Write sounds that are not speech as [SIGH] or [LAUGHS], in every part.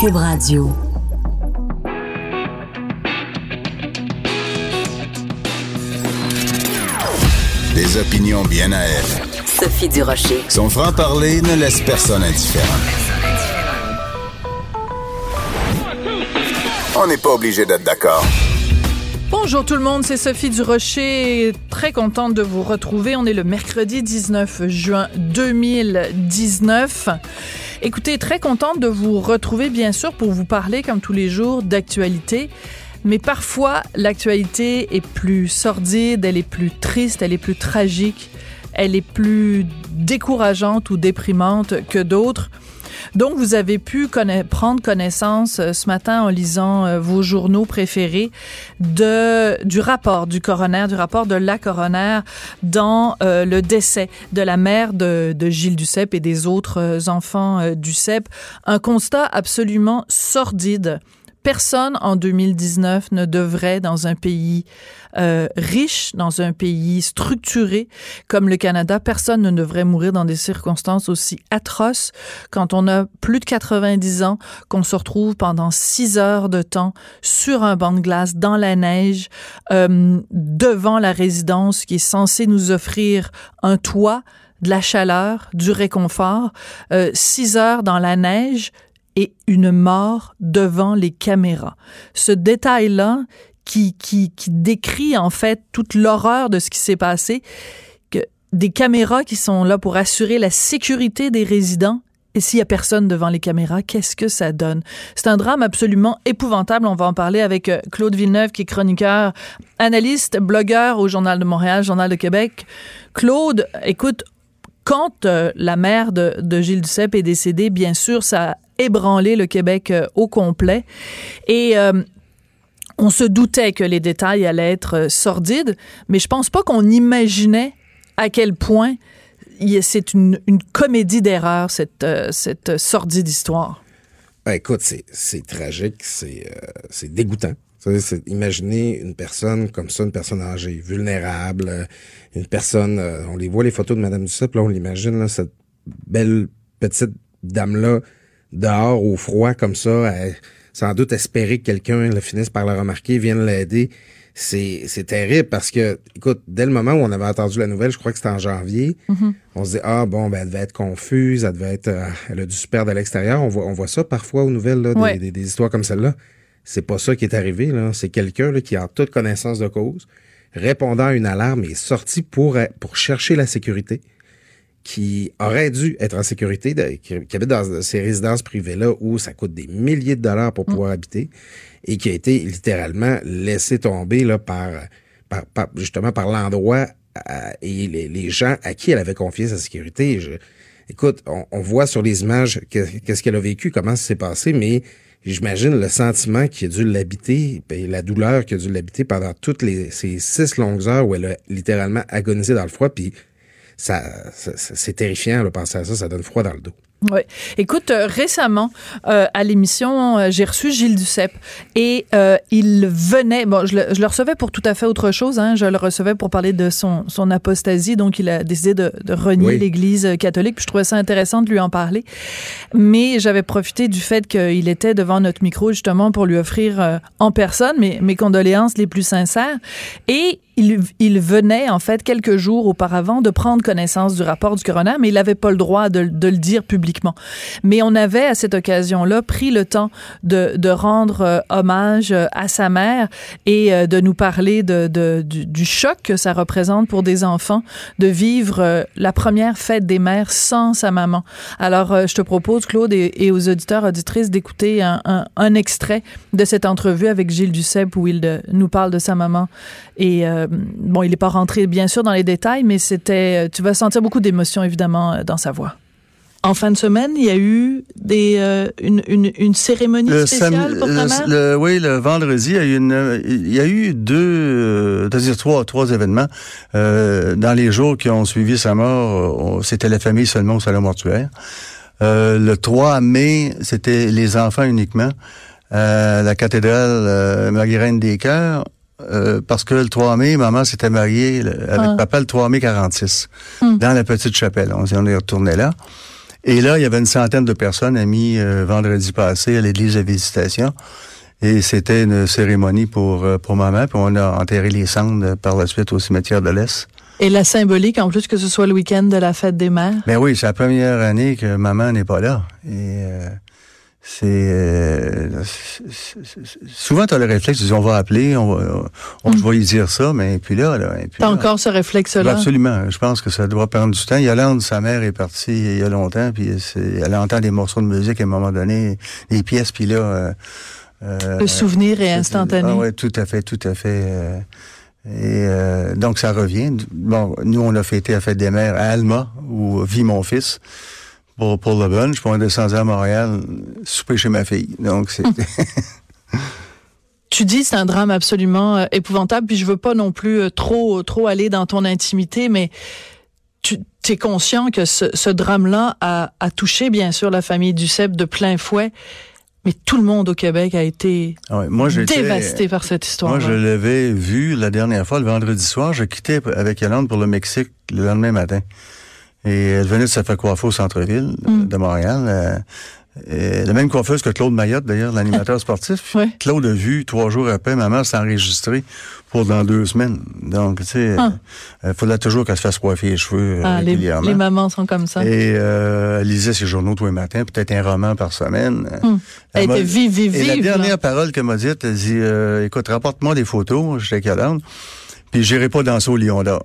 Cube Radio. Des opinions bien à elle. Sophie Durocher. Son franc-parler ne laisse personne indifférent. On n'est pas obligé d'être d'accord. Bonjour tout le monde, c'est Sophie Durocher. Très contente de vous retrouver. On est le mercredi 19 juin 2019. Écoutez, très contente de vous retrouver, bien sûr, pour vous parler, comme tous les jours, d'actualité. Mais parfois, l'actualité est plus sordide, elle est plus triste, elle est plus tragique, elle est plus décourageante ou déprimante que d'autres. Donc, vous avez pu prendre connaissance euh, ce matin en lisant euh, vos journaux préférés du rapport du coroner, du rapport de la coroner dans euh, le décès de la mère de, de Gilles Duceppe et des autres enfants Duceppe. Un constat absolument sordide personne en 2019 ne devrait, dans un pays euh, riche, dans un pays structuré comme le Canada, personne ne devrait mourir dans des circonstances aussi atroces. Quand on a plus de 90 ans, qu'on se retrouve pendant six heures de temps sur un banc de glace, dans la neige, euh, devant la résidence qui est censée nous offrir un toit, de la chaleur, du réconfort, euh, six heures dans la neige, et une mort devant les caméras. Ce détail-là qui, qui, qui décrit en fait toute l'horreur de ce qui s'est passé, que des caméras qui sont là pour assurer la sécurité des résidents et s'il y a personne devant les caméras, qu'est-ce que ça donne? C'est un drame absolument épouvantable. On va en parler avec euh, Claude Villeneuve, qui est chroniqueur, analyste, blogueur au Journal de Montréal, Journal de Québec. Claude, écoute, quand euh, la mère de, Gilles Duceppe est décédée, bien sûr, ça ébranler le Québec euh, au complet. Et euh, on se doutait que les détails allaient être sordides, mais je pense pas qu'on imaginait à quel point c'est une, comédie d'erreur, cette, cette sordide histoire. Ben, écoute, c'est tragique, c'est dégoûtant. Imaginer une personne comme ça, une personne âgée, vulnérable, une personne, on les voit les photos de Mme Duceppe, là, on l'imagine, cette belle petite dame-là, dehors au froid comme ça, sans doute espérer que quelqu'un le finisse par le remarquer, vienne l'aider. C'est, c'est terrible parce que, écoute, dès le moment où on avait entendu la nouvelle, je crois que c'était en janvier, mm-hmm. on se dit, ah bon, ben, elle devait être confuse, elle devait être, euh, elle a dû se perdre à l'extérieur. On voit, on voit ça parfois aux nouvelles, là, des, des, histoires comme celle-là. C'est pas ça qui est arrivé. C'est quelqu'un, qui a toute connaissance de cause, répondant à une alarme, est sorti pour, pour chercher la sécurité qui aurait dû être en sécurité, qui, habite dans ces résidences privées-là où ça coûte des milliers de dollars pour mm. pouvoir habiter et qui a été littéralement laissé tomber là, par, par, justement par l'endroit euh, et les, gens à qui elle avait confié sa sécurité. écoute, on, voit sur les images qu'est-ce qu'elle a vécu, comment ça s'est passé, mais j'imagine le sentiment qui a dû l'habiter et la douleur qui a dû l'habiter pendant toutes les, ces six longues heures où elle a littéralement agonisé dans le froid. Puis ça, c'est terrifiant de penser à ça, ça donne froid dans le dos. Oui. Écoute, euh, récemment, euh, à l'émission, euh, j'ai reçu Gilles Duceppe et il venait, bon, je le, je le, recevais pour tout à fait autre chose, hein, je le recevais pour parler de son, son apostasie, donc il a décidé de, de renier l'Église catholique, puis je trouvais ça intéressant de lui en parler. Mais j'avais profité du fait qu'il était devant notre micro justement pour lui offrir en personne mes, mes condoléances les plus sincères. Et il, il, venait, en fait, quelques jours auparavant, de prendre connaissance du rapport du coroner, mais il n'avait pas le droit de, le dire publiquement. Mais on avait, à cette occasion-là, pris le temps de, de rendre euh, hommage euh, à sa mère et euh, de nous parler de, du, du, choc que ça représente pour des enfants de vivre la première fête des mères sans sa maman. Alors, je te propose, Claude, et, aux auditeurs, auditrices, d'écouter un, un, un, extrait de cette entrevue avec Gilles Duceppe où il nous parle de sa maman et bon, il n'est pas rentré bien sûr dans les détails, mais c'était, euh, tu vas sentir beaucoup d'émotion évidemment euh, dans sa voix. En fin de semaine, il y a eu des, euh, une, une, une, cérémonie spéciale pour ta mère? oui, le vendredi, il y a eu, une, il y a eu deux, c'est-à-dire trois, trois événements. Euh, dans les jours qui ont suivi sa mort, c'était la famille seulement au salon mortuaire. Euh, le 3 mai, c'était les enfants uniquement. la cathédrale Marie-Reine des Cœurs. Euh, parce que le 3 mai, maman s'était mariée avec ah. papa le 3 mai 46, hmm. dans la petite chapelle. On, on est retourné là. Et là, il y avait une centaine de personnes amis euh, vendredi passé à l'église de visitation. Et c'était une cérémonie pour, euh, pour maman, puis on a enterré les cendres par la suite au cimetière de l'Est. Et la symbolique, en plus que ce soit le week-end de la fête des mères? Ben oui, c'est la première année que maman n'est pas là. Et euh, c'est euh, souvent tu as le réflexe, on va appeler, on va, on, je vais y dire ça, mais puis là, là et puis T'as là- encore ce réflexe-là? Absolument. Je pense que ça doit prendre du temps. Yolande, sa mère, est partie il y a longtemps, puis c'est- elle entend des morceaux de musique à un moment donné, des pièces, puis là... euh, euh, Le souvenir est instantané. Ah ouais, tout à fait, tout à fait. euh, et euh, donc, ça revient. Bon, nous, on a fêté la fête des mères à Alma, où vit mon fils, pour, pour le bunch. Puis on est descendu à Montréal, souper chez ma fille. Donc, c'est... [LAUGHS] Tu dis c'est un drame absolument euh, épouvantable, puis je veux pas non plus euh, trop trop aller dans ton intimité, mais tu es conscient que ce, ce drame-là a, a touché bien sûr la famille Duceppe de plein fouet, mais tout le monde au Québec a été Ah moi, dévasté par cette histoire. Moi, je l'avais vu la dernière fois, le vendredi soir. Je quittais avec Yolande pour le Mexique le lendemain matin. Et elle venait de se faire coiffer au centre-ville Mm. de Montréal. Euh, et la même coiffeuse que Claude Mayotte, d'ailleurs, l'animateur [LAUGHS] sportif. Ouais. Claude a vu trois jours après, maman s'est enregistrée pour dans deux semaines. Donc, tu sais, Ah. il faudrait toujours qu'elle se fasse coiffer les cheveux euh, Ah, les, régulièrement. les mamans sont comme ça. Et euh, elle lisait ses journaux tous les matins, peut-être un roman par semaine. Hum. Elle m'a- était vive, vive, Et la vive. là. dernière parole qu'elle m'a dite, elle dit euh, Écoute, rapporte-moi des photos, j'étais calme, puis j'irai pas danser au Lion d'Or.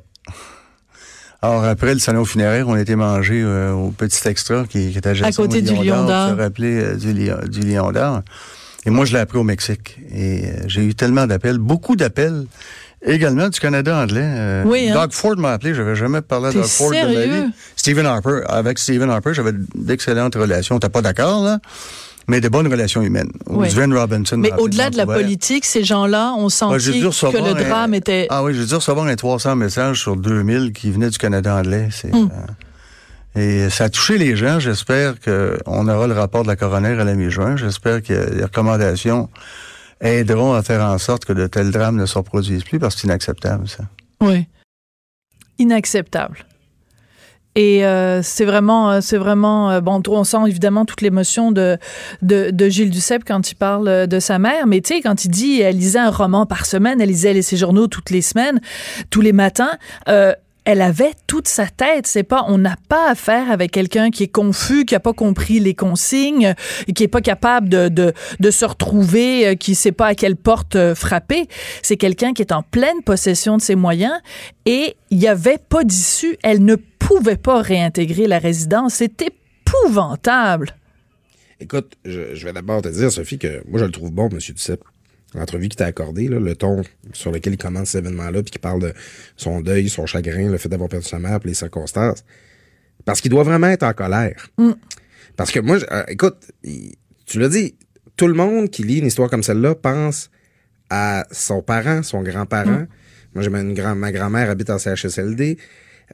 Alors, après le salon funéraire, on était mangé euh, au petit extra qui, qui était adjacent côté au du Lion d'Or. Se rappeler euh, du, Lion- du Lion d'Or. Et moi, je l'ai appris au Mexique. Et euh, j'ai eu tellement d'appels, beaucoup d'appels, également du Canada anglais. Euh, Oui, hein. Doug Ford m'a appelé, j'avais jamais parlé à Doug Ford de ma vie. Stephen Harper, avec Stephen Harper, j'avais d'excellentes relations. T'es pas d'accord, là? Mais de bonnes relations humaines. Oui. Sven Robinson. m'a Mais au-delà de la politique, ces gens-là ont senti que le un- drame était... Ah oui, j'ai dû recevoir un 300 messages sur 2000 qui venaient du Canada anglais. C'est, Hum. euh, et ça a touché les gens. J'espère qu'on aura le rapport de la coroner à la mi-juin. J'espère que les recommandations aideront à faire en sorte que de tels drames ne se reproduisent plus parce que c'est inacceptable, ça. Oui. Inacceptable. Et euh, c'est vraiment, euh, c'est vraiment euh, bon. On sent évidemment toute l'émotion de, de de Gilles Duceppe quand il parle euh, de sa mère. Mais tu sais, quand il dit elle lisait un roman par semaine, elle lisait ses journaux toutes les semaines, tous les matins. Euh, elle avait toute sa tête. C'est pas, on n'a pas affaire avec quelqu'un qui est confus, qui a pas compris les consignes, qui est pas capable de, de, de se retrouver, qui sait pas à quelle porte frapper. C'est quelqu'un qui est en pleine possession de ses moyens et il y avait pas d'issue. Elle ne pouvait pas réintégrer la résidence. C'est épouvantable. Écoute, je, je vais d'abord te dire, Sophie, que moi, je le trouve bon, M. Duceppe. L'entrevue qui t'a accordée, le ton sur lequel il commence cet événement-là, puis qui parle de son deuil, son chagrin, le fait d'avoir perdu sa mère, puis les circonstances. Parce qu'il doit vraiment être en colère. Parce que moi, je- euh, écoute, tu l'as dit, tout le monde qui lit une histoire comme celle-là pense à son parent, son grand-parent. Moi, j'ai une grand, ma grand-mère habite en CHSLD.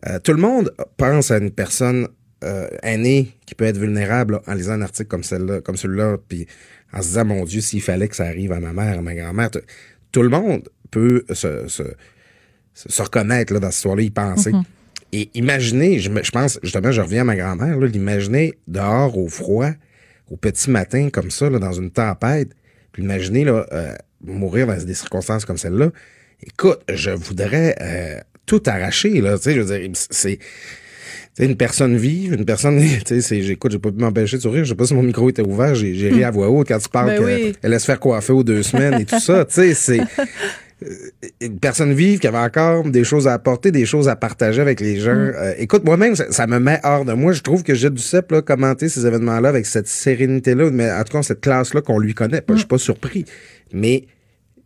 Euh, tout le monde pense à une personne euh, aînée qui peut être vulnérable là, en lisant un article comme celle-là, comme celui-là, puis en se disant mon Dieu, s'il fallait que ça arrive à ma mère, à ma grand-mère, tout le monde peut se, se, se- reconnaître là, dans cette histoire-là, y penser. Et imaginez, je, pense, justement, je reviens à ma grand-mère, l'imaginer dehors au froid, au petit matin, comme ça, là, dans une tempête, puis l'imaginer là, euh, mourir dans des circonstances comme celle-là. Écoute, je voudrais euh, tout arracher, là, tu sais, je veux dire, c'est... Une personne vive, une personne, [LAUGHS] tu sais, j'écoute, j'ai pas pu m'empêcher de sourire, je sais pas si mon micro était ouvert, j'ai j'ai ri à voix haute quand tu parles Ben qu'elle oui. laisse faire coiffer aux deux semaines et tout ça, tu sais, c'est une personne vive qui avait encore des choses à apporter, des choses à partager avec les gens. Euh, écoute, moi-même, ça, ça me met hors de moi. Je trouve que Gilles Duceppe, là, commenter ces événements-là avec cette sérénité-là, mais en tout cas, cette classe-là qu'on lui connaît. Je suis pas surpris. Mais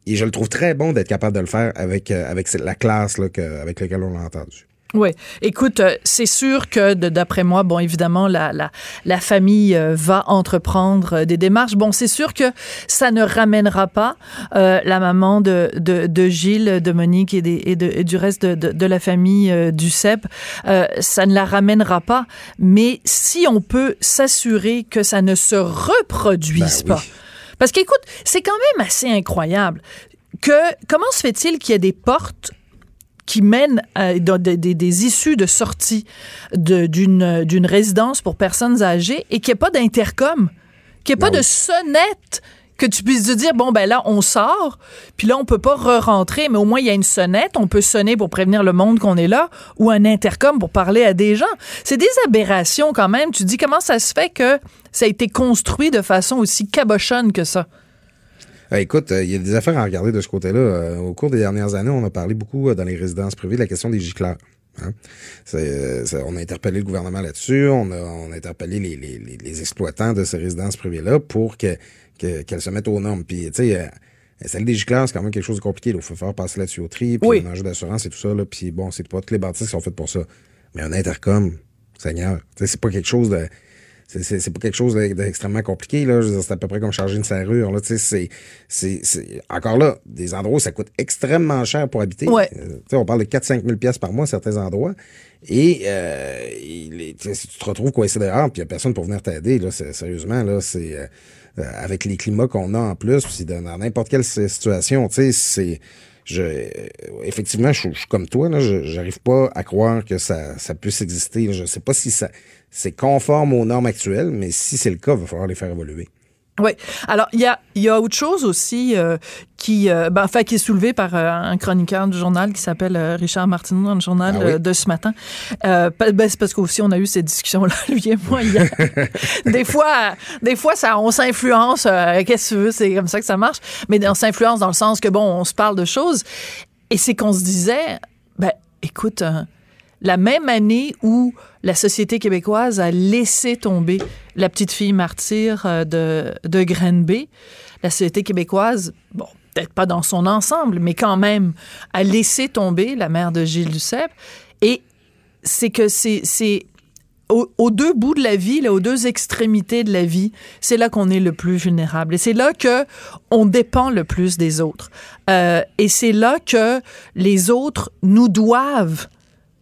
et je le trouve très bon d'être capable de le faire avec, euh, avec la classe là, que- avec laquelle on l'a entendu. Oui. Écoute, euh, c'est sûr que, d'après moi, bon, évidemment, la, la, la famille euh, va entreprendre des démarches. Bon, c'est sûr que ça ne ramènera pas euh, la maman de, de, de Gilles, de Monique et, des, et, de, et du reste de, de, de la famille euh, du CEP. Euh, ça ne la ramènera pas. Mais si on peut s'assurer que ça ne se reproduise Ben oui. Parce qu'écoute, c'est quand même assez incroyable que comment se fait-il qu'il y ait des portes qui mène à des, des- des issues de sortie d'une résidence pour personnes âgées et qu'il n'y ait pas d'intercom, qu'il n'y ait pas de sonnette que tu puisses te dire bon ben là on sort puis là on peut pas re-rentrer mais au moins il y a une sonnette on peut sonner pour prévenir le monde qu'on est là ou un intercom pour parler à des gens c'est des aberrations quand même tu dis comment ça se fait que ça a été construit de façon aussi cabochonne que ça? Euh, écoute, euh, il y a des affaires à regarder de ce côté-là. Euh, au cours des dernières années, on a parlé beaucoup dans les résidences privées de la question des gicleurs. hein. On a interpellé le gouvernement là-dessus, on a, interpellé les exploitants de ces résidences privées-là pour que, que- qu'elles se mettent aux normes. Puis, tu sais, euh, celle des gicleurs, c'est quand même quelque chose de compliqué. Il faut faire passer la tuyauterie, puis Oui. un enjeu d'assurance et tout ça. Là, puis bon, c'est pas toutes les bâtisses qui sont faites pour ça. Mais un intercom, Seigneur, c'est pas quelque chose de... C'est, pas quelque chose d'e- d'extrêmement compliqué, là. C'est à peu près comme charger une serrure, là. Tu sais, c'est, c'est, encore là, des endroits où ça coûte extrêmement cher pour habiter. Ouais. Euh, tu sais, on parle de 4-5 000 pièces par mois à certains endroits. Et, euh, il est- si tu te retrouves coincé dehors, puis il y a personne pour venir t'aider, là, sérieusement, là, c'est, euh, euh, avec les climats qu'on a en plus, puis dans n'importe quelle si- situation, tu sais, c'est, je, effectivement, je, suis- comme toi, là, je, j'arrive pas à croire que ça, ça puisse exister. Je sais pas si ça, c'est conforme aux normes actuelles, mais si c'est le cas, il va falloir les faire évoluer. Oui. Alors, il y a, il y a autre chose aussi euh, qui, euh, ben, enfin, qui est soulevé par euh, un chroniqueur du journal qui s'appelle euh, Richard Martineau dans le journal Ah oui? euh, de ce matin. Euh, ben, c'est parce qu'aussi on a eu cette discussion-là, [LAUGHS] lui et moi, hier. [LAUGHS] des fois, des fois, ça, on s'influence. Qu'est-ce que tu veux? C'est comme ça que ça marche. Mais on s'influence dans le sens que, bon, on se parle de choses. Et c'est qu'on se disait, ben, écoute, la même année où la société québécoise a laissé tomber la petite fille martyre euh, de, de Granby, la société québécoise, bon, peut-être pas dans son ensemble, mais quand même, a laissé tomber la mère de Gilles Duceppe. Et c'est que c'est c'est au- aux deux bouts de la vie, là, aux deux extrémités de la vie, c'est là qu'on est le plus vulnérable. Et c'est là que on dépend le plus des autres. Euh, et c'est là que les autres nous doivent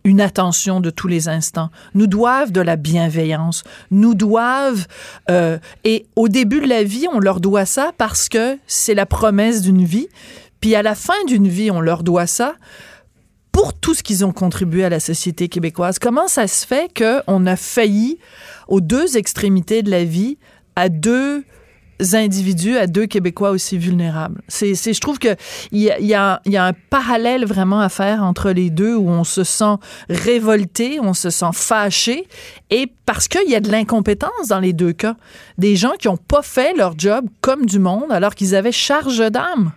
une attention de tous les instants, nous doivent de la bienveillance, nous doivent... euh, et au début de la vie, on leur doit ça parce que c'est la promesse d'une vie. Puis à la fin d'une vie, on leur doit ça pour tout ce qu'ils ont contribué à la société québécoise. Comment ça se fait qu'on a failli aux deux extrémités de la vie, à deux individus, à deux Québécois aussi vulnérables. C'est, je trouve que il y a, y, y a un parallèle vraiment à faire entre les deux où on se sent révolté, on se sent fâché, et parce qu'il y a de l'incompétence dans les deux cas. Des gens qui n'ont pas fait leur job comme du monde alors qu'ils avaient charge d'âme.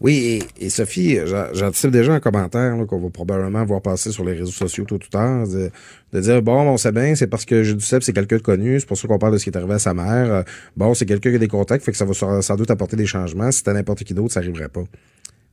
Oui, et, et Sophie, j'a- j'anticipe déjà un commentaire qu'on va probablement voir passer sur les réseaux sociaux tout à l'heure, de, dire, bon, on sait bien, c'est parce que Jules Duceppe, c'est quelqu'un de connu, c'est pour ça qu'on parle de ce qui est arrivé à sa mère. Euh, Bon, c'est quelqu'un qui a des contacts, fait que ça va sans doute apporter des changements. Si c'était n'importe qui d'autre, ça arriverait pas.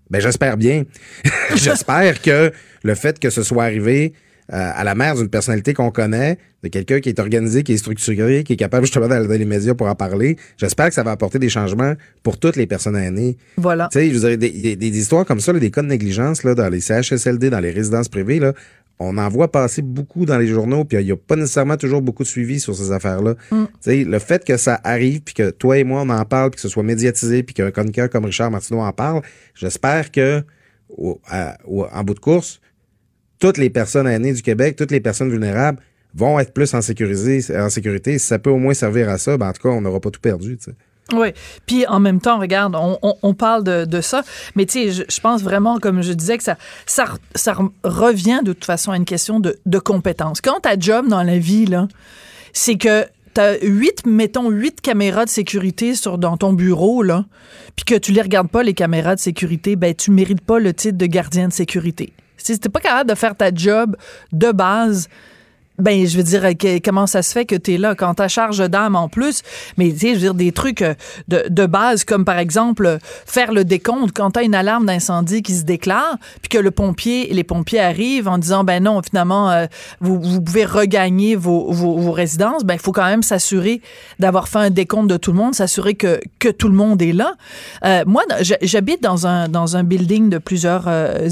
Ben, j'espère bien. [LAUGHS] j'espère que le fait que ce soit arrivé euh, à la mère d'une personnalité qu'on connaît, de quelqu'un qui est organisé, qui est structuré, qui est capable justement d'aller dans les médias pour en parler, j'espère que ça va apporter des changements pour toutes les personnes aînées. Voilà. Tu sais, je veux dire, des, des- des histoires comme ça, là, des cas de négligence là, dans les CHSLD, dans les résidences privées, là, on en voit passer beaucoup dans les journaux, puis il n'y a pas nécessairement toujours beaucoup de suivi sur ces affaires-là. Tu sais, le fait que ça arrive, puis que toi et moi, on en parle, puis que ce soit médiatisé, puis qu'un chroniqueur comme Richard Martineau en parle, j'espère que, au- à- au- en bout de course, toutes les personnes aînées du Québec, toutes les personnes vulnérables vont être plus en sécurité. Si ça peut au moins servir à ça, ben en tout cas, on n'aura pas tout perdu. Oui. Puis en même temps, regarde, on, parle de, ça, mais tu je, pense vraiment, comme je disais, que ça, ça, re- ça re- revient de toute façon à une question de, compétence. Quand ta job dans la vie, c'est que t'as huit, mettons, huit caméras de sécurité dans ton bureau, là, puis que tu les regardes pas, les caméras de sécurité, ben, tu mérites pas le titre de gardien de sécurité. Si t'es pas capable de faire ta job de base, ben, je veux dire, comment ça se fait que tu es là quand ta charge d'âme en plus, mais tu sais, je veux dire, des trucs euh, de, de base comme par exemple euh, faire le décompte quand tu as une alarme d'incendie qui se déclare, puis que le pompier, les pompiers arrivent en disant, ben non, finalement, euh, vous, vous pouvez regagner vos, vos, résidences, ben il faut quand même s'assurer d'avoir fait un décompte de tout le monde, s'assurer que, que tout le monde est là. Moi, j'habite dans un, dans un building de plusieurs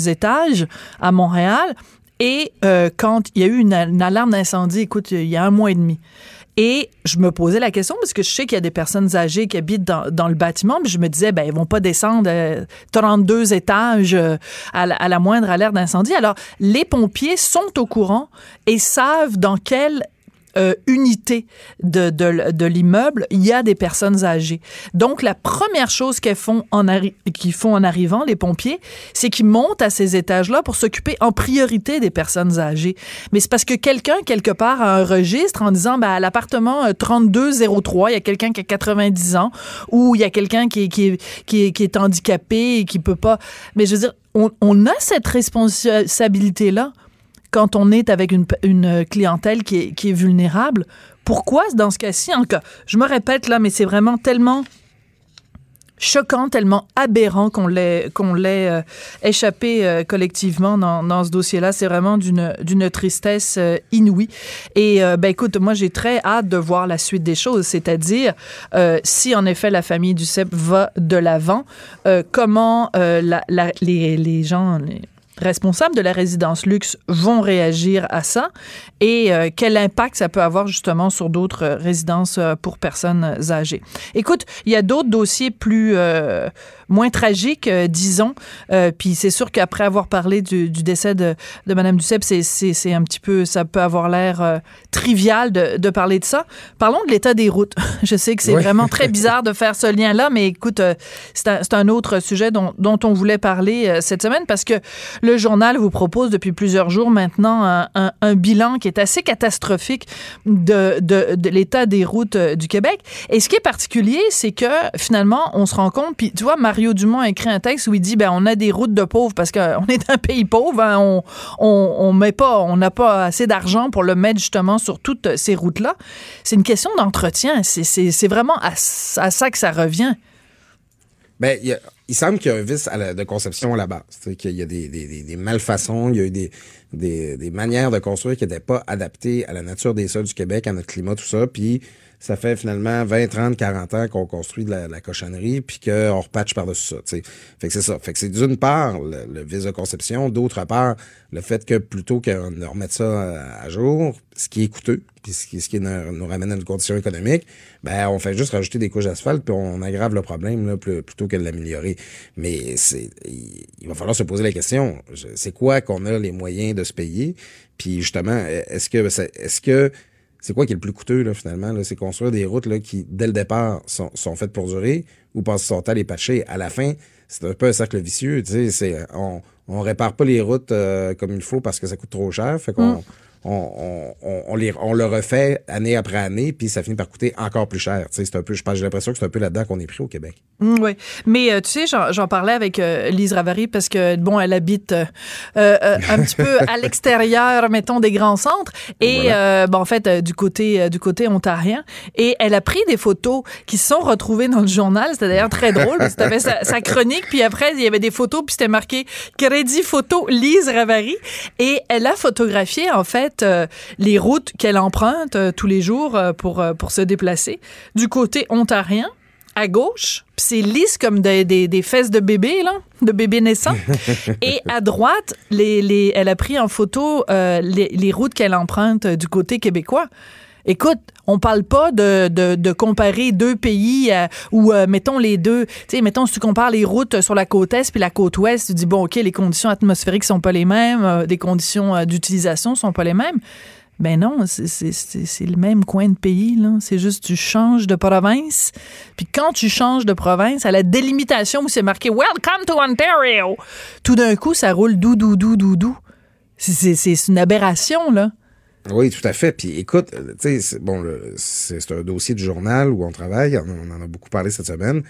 étages à Montréal. Et euh, quand il y a eu une, une alarme d'incendie, écoute, il y a un mois et demi, Et je me posais la question parce que je sais qu'il y a des personnes âgées qui habitent dans, le bâtiment, mais je me disais, ben, ils vont pas descendre euh, 32 étages euh, à, la, à la moindre alerte d'incendie. Alors, les pompiers sont au courant et savent dans quelle euh, unité de, de, l'immeuble, il y a des personnes âgées. Donc, la première chose qu'elles font en, qu'ils font en arrivant, les pompiers, c'est qu'ils montent à ces étages-là pour s'occuper en priorité des personnes âgées. Mais c'est parce que quelqu'un, quelque part, a un registre en disant, ben, à l'appartement euh, 3203, il y a quelqu'un qui a 90 ans ou il y a quelqu'un qui, qui, qui, qui est handicapé et qui peut pas... Mais je veux dire, on a cette responsabilité-là quand on est avec une, clientèle qui est, vulnérable. Pourquoi, dans ce cas-ci, en je me répète là, mais c'est vraiment tellement choquant, tellement aberrant qu'on l'ait qu'on euh, échappé euh, collectivement dans, ce dossier-là. C'est vraiment d'une tristesse euh, inouïe. Et ben écoute, moi j'ai très hâte de voir la suite des choses, c'est-à-dire si en effet la famille du CEP va de l'avant, comment les, gens responsables de la résidence luxe vont réagir à ça et euh, quel impact ça peut avoir justement sur d'autres euh, résidences euh, pour personnes âgées. Écoute, il y a d'autres dossiers plus euh, moins tragiques, euh, disons. Puis c'est sûr qu'après avoir parlé du, du décès de, de Madame Duceppe, c'est c'est c'est un petit peu, ça peut avoir l'air trivial de, de parler de ça. Parlons de l'état des routes. [LAUGHS] Je sais que c'est Oui. vraiment très bizarre de faire ce lien-là, mais écoute, c'est un, c'est un autre sujet dont, dont on voulait parler cette semaine parce que le journal vous propose depuis plusieurs jours maintenant un, bilan qui est assez catastrophique de, l'état des routes euh, du Québec. Et ce qui est particulier, c'est que finalement, on se rend compte, puis tu vois, Mario Dumont a écrit un texte où il dit, ben on a des routes de pauvres parce qu'on [LAUGHS] est un pays pauvre, hein, on, met pas, on n'a pas assez d'argent pour le mettre justement sur toutes ces routes-là. C'est une question d'entretien. C'est- vraiment à ça que ça revient. Ben, il, a- il semble qu'il y a un vice à la- de conception à la base. Qu'il y a des, des, des, des malfaçons, il y a eu des, des, des manières de construire qui n'étaient pas adaptées à la nature des sols du Québec, à notre climat, tout ça. Puis ça fait finalement 20, 30, 40 ans qu'on construit de la, cochonnerie, puis qu'on repatche par-dessus ça. Fait que c'est ça. Fait que c'est d'une part le, le vice de conception, d'autre part le fait que plutôt qu'on de remettre ça à, à jour, ce qui est coûteux, puis ce qui, ce qui nous, ramène à une condition économique, ben on fait juste rajouter des couches d'asphalte puis on aggrave le problème là, plutôt que de l'améliorer. Mais c'est il, il va falloir se poser la question, c'est quoi qu'on a les moyens de se payer? Puis justement, est-ce que est-ce que c'est quoi qui est le plus coûteux là, finalement là? C'est construire des routes qui dès le départ sont, faites pour durer ou passer son temps à les patcher. À la fin, c'est un peu un cercle vicieux. C'est on on répare pas les routes euh, comme il faut parce que ça coûte trop cher. On, on, on, on les, on le refait année après année, puis ça finit par coûter encore plus cher. C'est un peu, je j'ai l'impression que c'est un peu là-dedans qu'on est pris au Québec. oui. Mais euh, tu sais, j'en parlais avec euh, Lise Ravary parce que, bon, elle habite euh, un petit peu à l'extérieur, [LAUGHS] mettons, des grands centres. Et, Voilà. bon, en fait, du côté du côté ontarien. Et elle a pris des photos qui se sont retrouvées dans le journal. C'était d'ailleurs très drôle parce que sa, sa chronique, puis après, il y avait des photos, puis c'était marqué « Crédit photo Lise Ravary ». Et elle a photographié, en fait, euh, les routes qu'elle emprunte euh, tous les jours euh, pour, pour se déplacer. Du côté ontarien, à gauche, c'est lisse comme des, des, des fesses de bébé, là, de bébé naissant. [LAUGHS] Et à droite, les, les, elle a pris en photo euh, les, les routes qu'elle emprunte du côté québécois. Écoute, on parle pas de, comparer deux pays euh, ou euh, mettons les deux, tu sais, mettons si tu compares les routes sur la côte est puis la côte ouest, tu dis bon ok les conditions atmosphériques sont pas les mêmes, euh, des conditions euh, d'utilisation sont pas les mêmes. Ben non, c'est- le même coin de pays, là. C'est juste tu changes de province. Puis quand tu changes de province, à la délimitation où c'est marqué Welcome to Ontario, tout d'un coup, ça roule dou dou dou dou dou. C'est une aberration, là. Oui, tout à fait. Puis écoute, euh, tu sais, c'est- bon, c'est un dossier du journal où on travaille. On, on en a beaucoup parlé cette semaine.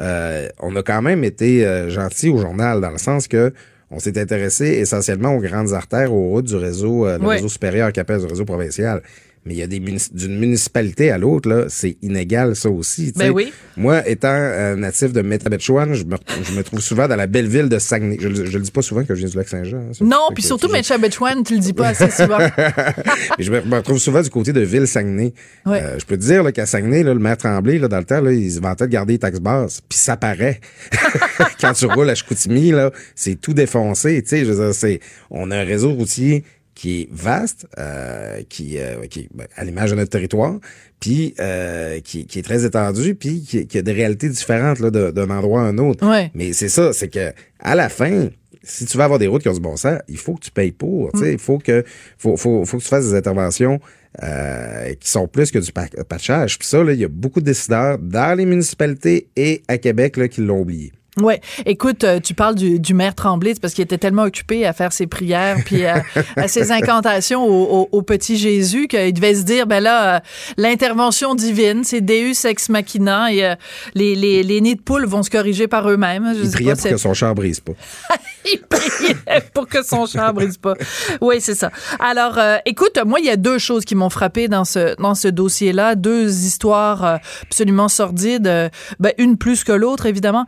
Euh, on a quand même été euh, gentil au journal dans le sens que on s'est intéressé essentiellement aux grandes artères, aux routes du réseau, euh, le Oui. réseau supérieur qui appelle le réseau provincial. Mais il y a des d'une municipalité à l'autre, là, c'est inégal, ça aussi. Ben oui. Moi, étant euh, natif de Métabetchouane, je me, je me trouve souvent dans la belle ville de Saguenay. Je, le- je le dis pas souvent que je viens du lac Saint-Jean. hein. Non, puis surtout je- Metchabetchwan, tu le dis pas assez [LAUGHS] souvent. je me, me retrouve souvent du côté de Ville-Saguenay. Ouais. Euh, je peux te dire là, qu'à Saguenay, là, le maire Tremblay, là, dans le temps, là, il se vantait de garder les taxes basses. Puis ça paraît. [LAUGHS] Quand tu roules à Chicoutimi, là, c'est tout défoncé. Tu sais, je veux dire, c'est, on a un réseau routier qui est vaste, euh, qui, euh, qui ben, à l'image de notre territoire, puis euh, qui, qui, est très étendu, puis qui, qui, a des réalités différentes là, d'un endroit à un autre. Ouais. Mais c'est ça, c'est que à la fin, si tu veux avoir des routes qui ont du bon sens, il faut que tu payes pour. Il faut que faut, faut, faut que tu fasses des interventions euh, qui sont plus que du patchage. Puis ça, il y a beaucoup de décideurs dans les municipalités et à Québec là, qui l'ont oublié. Oui. Écoute, euh, tu parles du, du maire Tremblay, parce qu'il était tellement occupé à faire ses prières puis à, ses [LAUGHS] incantations au, au, petit Jésus qu'il devait se dire, ben là, euh, l'intervention divine, c'est Deus ex machina et euh, les, les, les, nids de poules vont se corriger par eux-mêmes. Il priait [LAUGHS] pour que son char brise pas. il priait pour que son char brise pas. Oui, c'est ça. Alors, écoute, moi, il y a deux choses qui m'ont frappé dans ce, dans ce dossier-là, deux histoires absolument sordides, ben, une plus que l'autre, évidemment,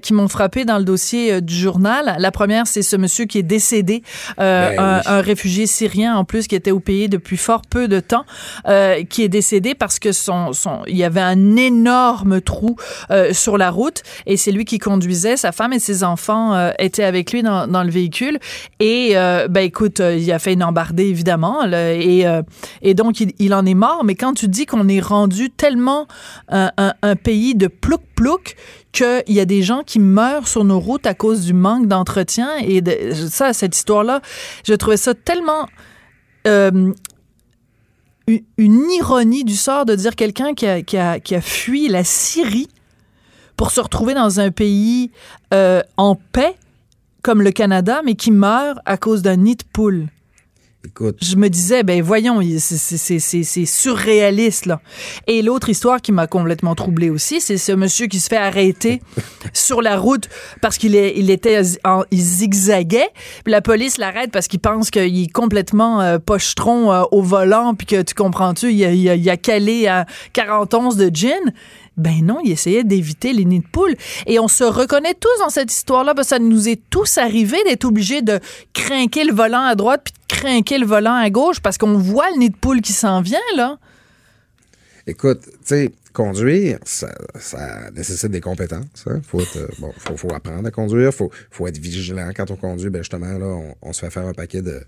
qui m'ont frappé dans le dossier euh, du journal. La première, c'est ce monsieur qui est décédé, euh, ben un, réfugié syrien en plus qui était au pays depuis fort peu de temps, euh, qui est décédé parce que son, son, il y avait un énorme trou sur la route et c'est lui qui conduisait. Sa femme et ses enfants étaient avec lui dans, dans le véhicule et ben écoute, il a fait une embardée évidemment et et donc il, en est mort. Mais quand tu dis qu'on est rendu tellement un, un, un pays de plouc plouc qu'il y a des gens qui meurent sur nos routes à cause du manque d'entretien. Et de, ça, cette histoire-là, je trouvais ça tellement... Euh, une ironie du sort de dire quelqu'un qui a, qui, a, qui a, fui la Syrie pour se retrouver dans un pays euh, en paix comme le Canada, mais qui meurt à cause d'un nid de poule. Écoute. Je me disais, ben voyons, c'est surréaliste, là. Et l'autre histoire qui m'a complètement troublée aussi, c'est ce monsieur qui se fait arrêter [LAUGHS] sur la route parce qu'il il était, il zigzaguait. Puis la police l'arrête parce qu'il pense qu'il est complètement euh, pochetron euh, au volant, puis que tu comprends-tu, il, il, il, a calé à 40 onces de gin. Ben non, il essayait d'éviter les nids de poules. Et on se reconnaît tous dans cette histoire-là, parce que ça nous est tous arrivé d'être obligés de craquer le volant à droite puis de craquer le volant à gauche parce qu'on voit le nid de poule qui s'en vient, là. Écoute, tu sais, conduire, ça, nécessite des compétences. Hein. Faut, bon, faut, apprendre à conduire, faut, faut être vigilant quand on conduit. Ben justement, là, on se fait faire un paquet de,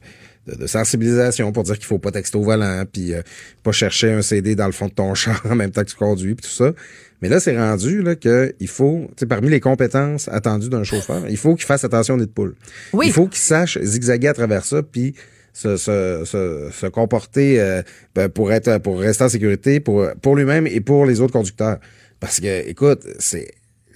de, sensibilisation pour dire qu'il faut pas texter au volant, puis euh, pas chercher un CD dans le fond de ton [LAUGHS] char en même temps que tu conduis, puis tout ça. Mais là, c'est rendu là que il faut, tu sais, parmi les compétences attendues d'un chauffeur, il faut qu'il fasse attention des poules. Oui. Il faut qu'il sache zigzaguer à travers ça, puis se, se, se, comporter euh, ben, pour être pour rester en sécurité pour pour lui-même et pour les autres conducteurs. Parce que, écoute, c'est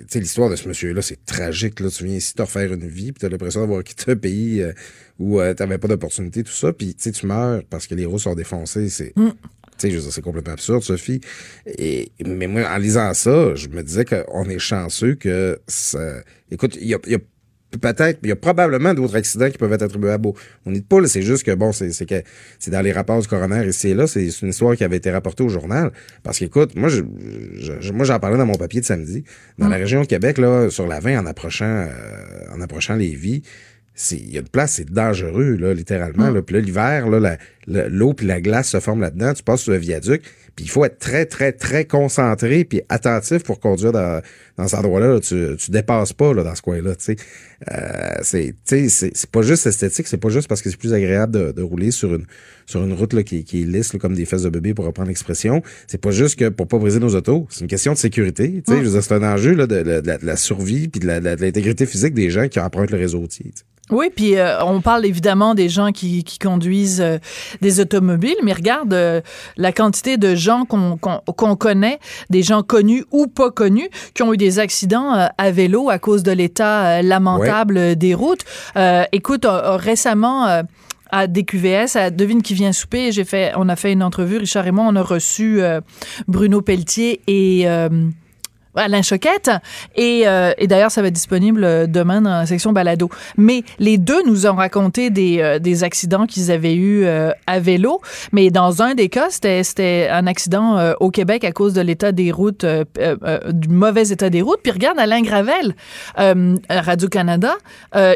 sais, l'histoire de ce monsieur-là, c'est tragique. Là. Tu viens ici te refaire une vie, puis t'as l'impression d'avoir quitté un pays euh, où euh, t'avais pas d'opportunité, tout ça, puis tu meurs parce que les roues sont défoncées. C'est. Mm. Tu sais, c'est complètement absurde, Sophie. Et, mais moi, en lisant ça, je me disais qu'on est chanceux que ça. Écoute, il y a, y a peut-être, il y a probablement d'autres accidents qui peuvent être attribués à beau. On n'est pas, c'est juste que bon, c'est que c'est dans les rapports du coroner ici et là, c'est une histoire qui avait été rapportée au journal. Parce qu'écoute, moi, je, moi, j'en parlais dans mon papier de samedi. Dans la mm. région de Québec, là, sur la 20, en approchant, euh, en approchant les vies, il y a une place, c'est dangereux, là, littéralement. Mm. Là. Puis là, l'hiver, là, l'eau puis la glace se forment là-dedans. Tu passes sur le viaduc. Puis il faut être très, très, très concentré puis attentif pour conduire dans, dans cet endroit-là. Tu, tu dépasses pas là, dans ce coin-là. Tu sais, euh, c'est, c'est pas juste esthétique, c'est pas juste parce que c'est plus agréable de, de, rouler sur une sur une route là, qui, qui est lisse, comme des fesses de bébé, pour reprendre l'expression. C'est pas juste que pour pas briser nos autos. C'est une question de sécurité. Tu sais, c'est un enjeu là, de, de, de, la, survie puis de l'intégrité physique des gens qui empruntent le réseau routier. Oui, puis euh, on parle évidemment des gens qui, qui conduisent euh, des automobiles, mais regarde euh, la quantité de gens qu'on qu'on connaît, des gens connus ou pas connus, qui ont eu des accidents à vélo à cause de l'état lamentable des routes. écoute, récemment à DQVS, à Devine qui vient souper, j'ai fait, on a fait une entrevue, Richard et moi, on a reçu Bruno Pelletier et Alain Choquette. Et, euh, et d'ailleurs, ça va être disponible euh, demain dans la section balado. Mais les deux nous ont raconté des, euh, accidents qu'ils avaient eus à vélo. Mais dans un des cas, c'était un accident au Québec à cause de l'état des routes, du mauvais état des routes. Puis regarde Alain Gravel, Radio-Canada,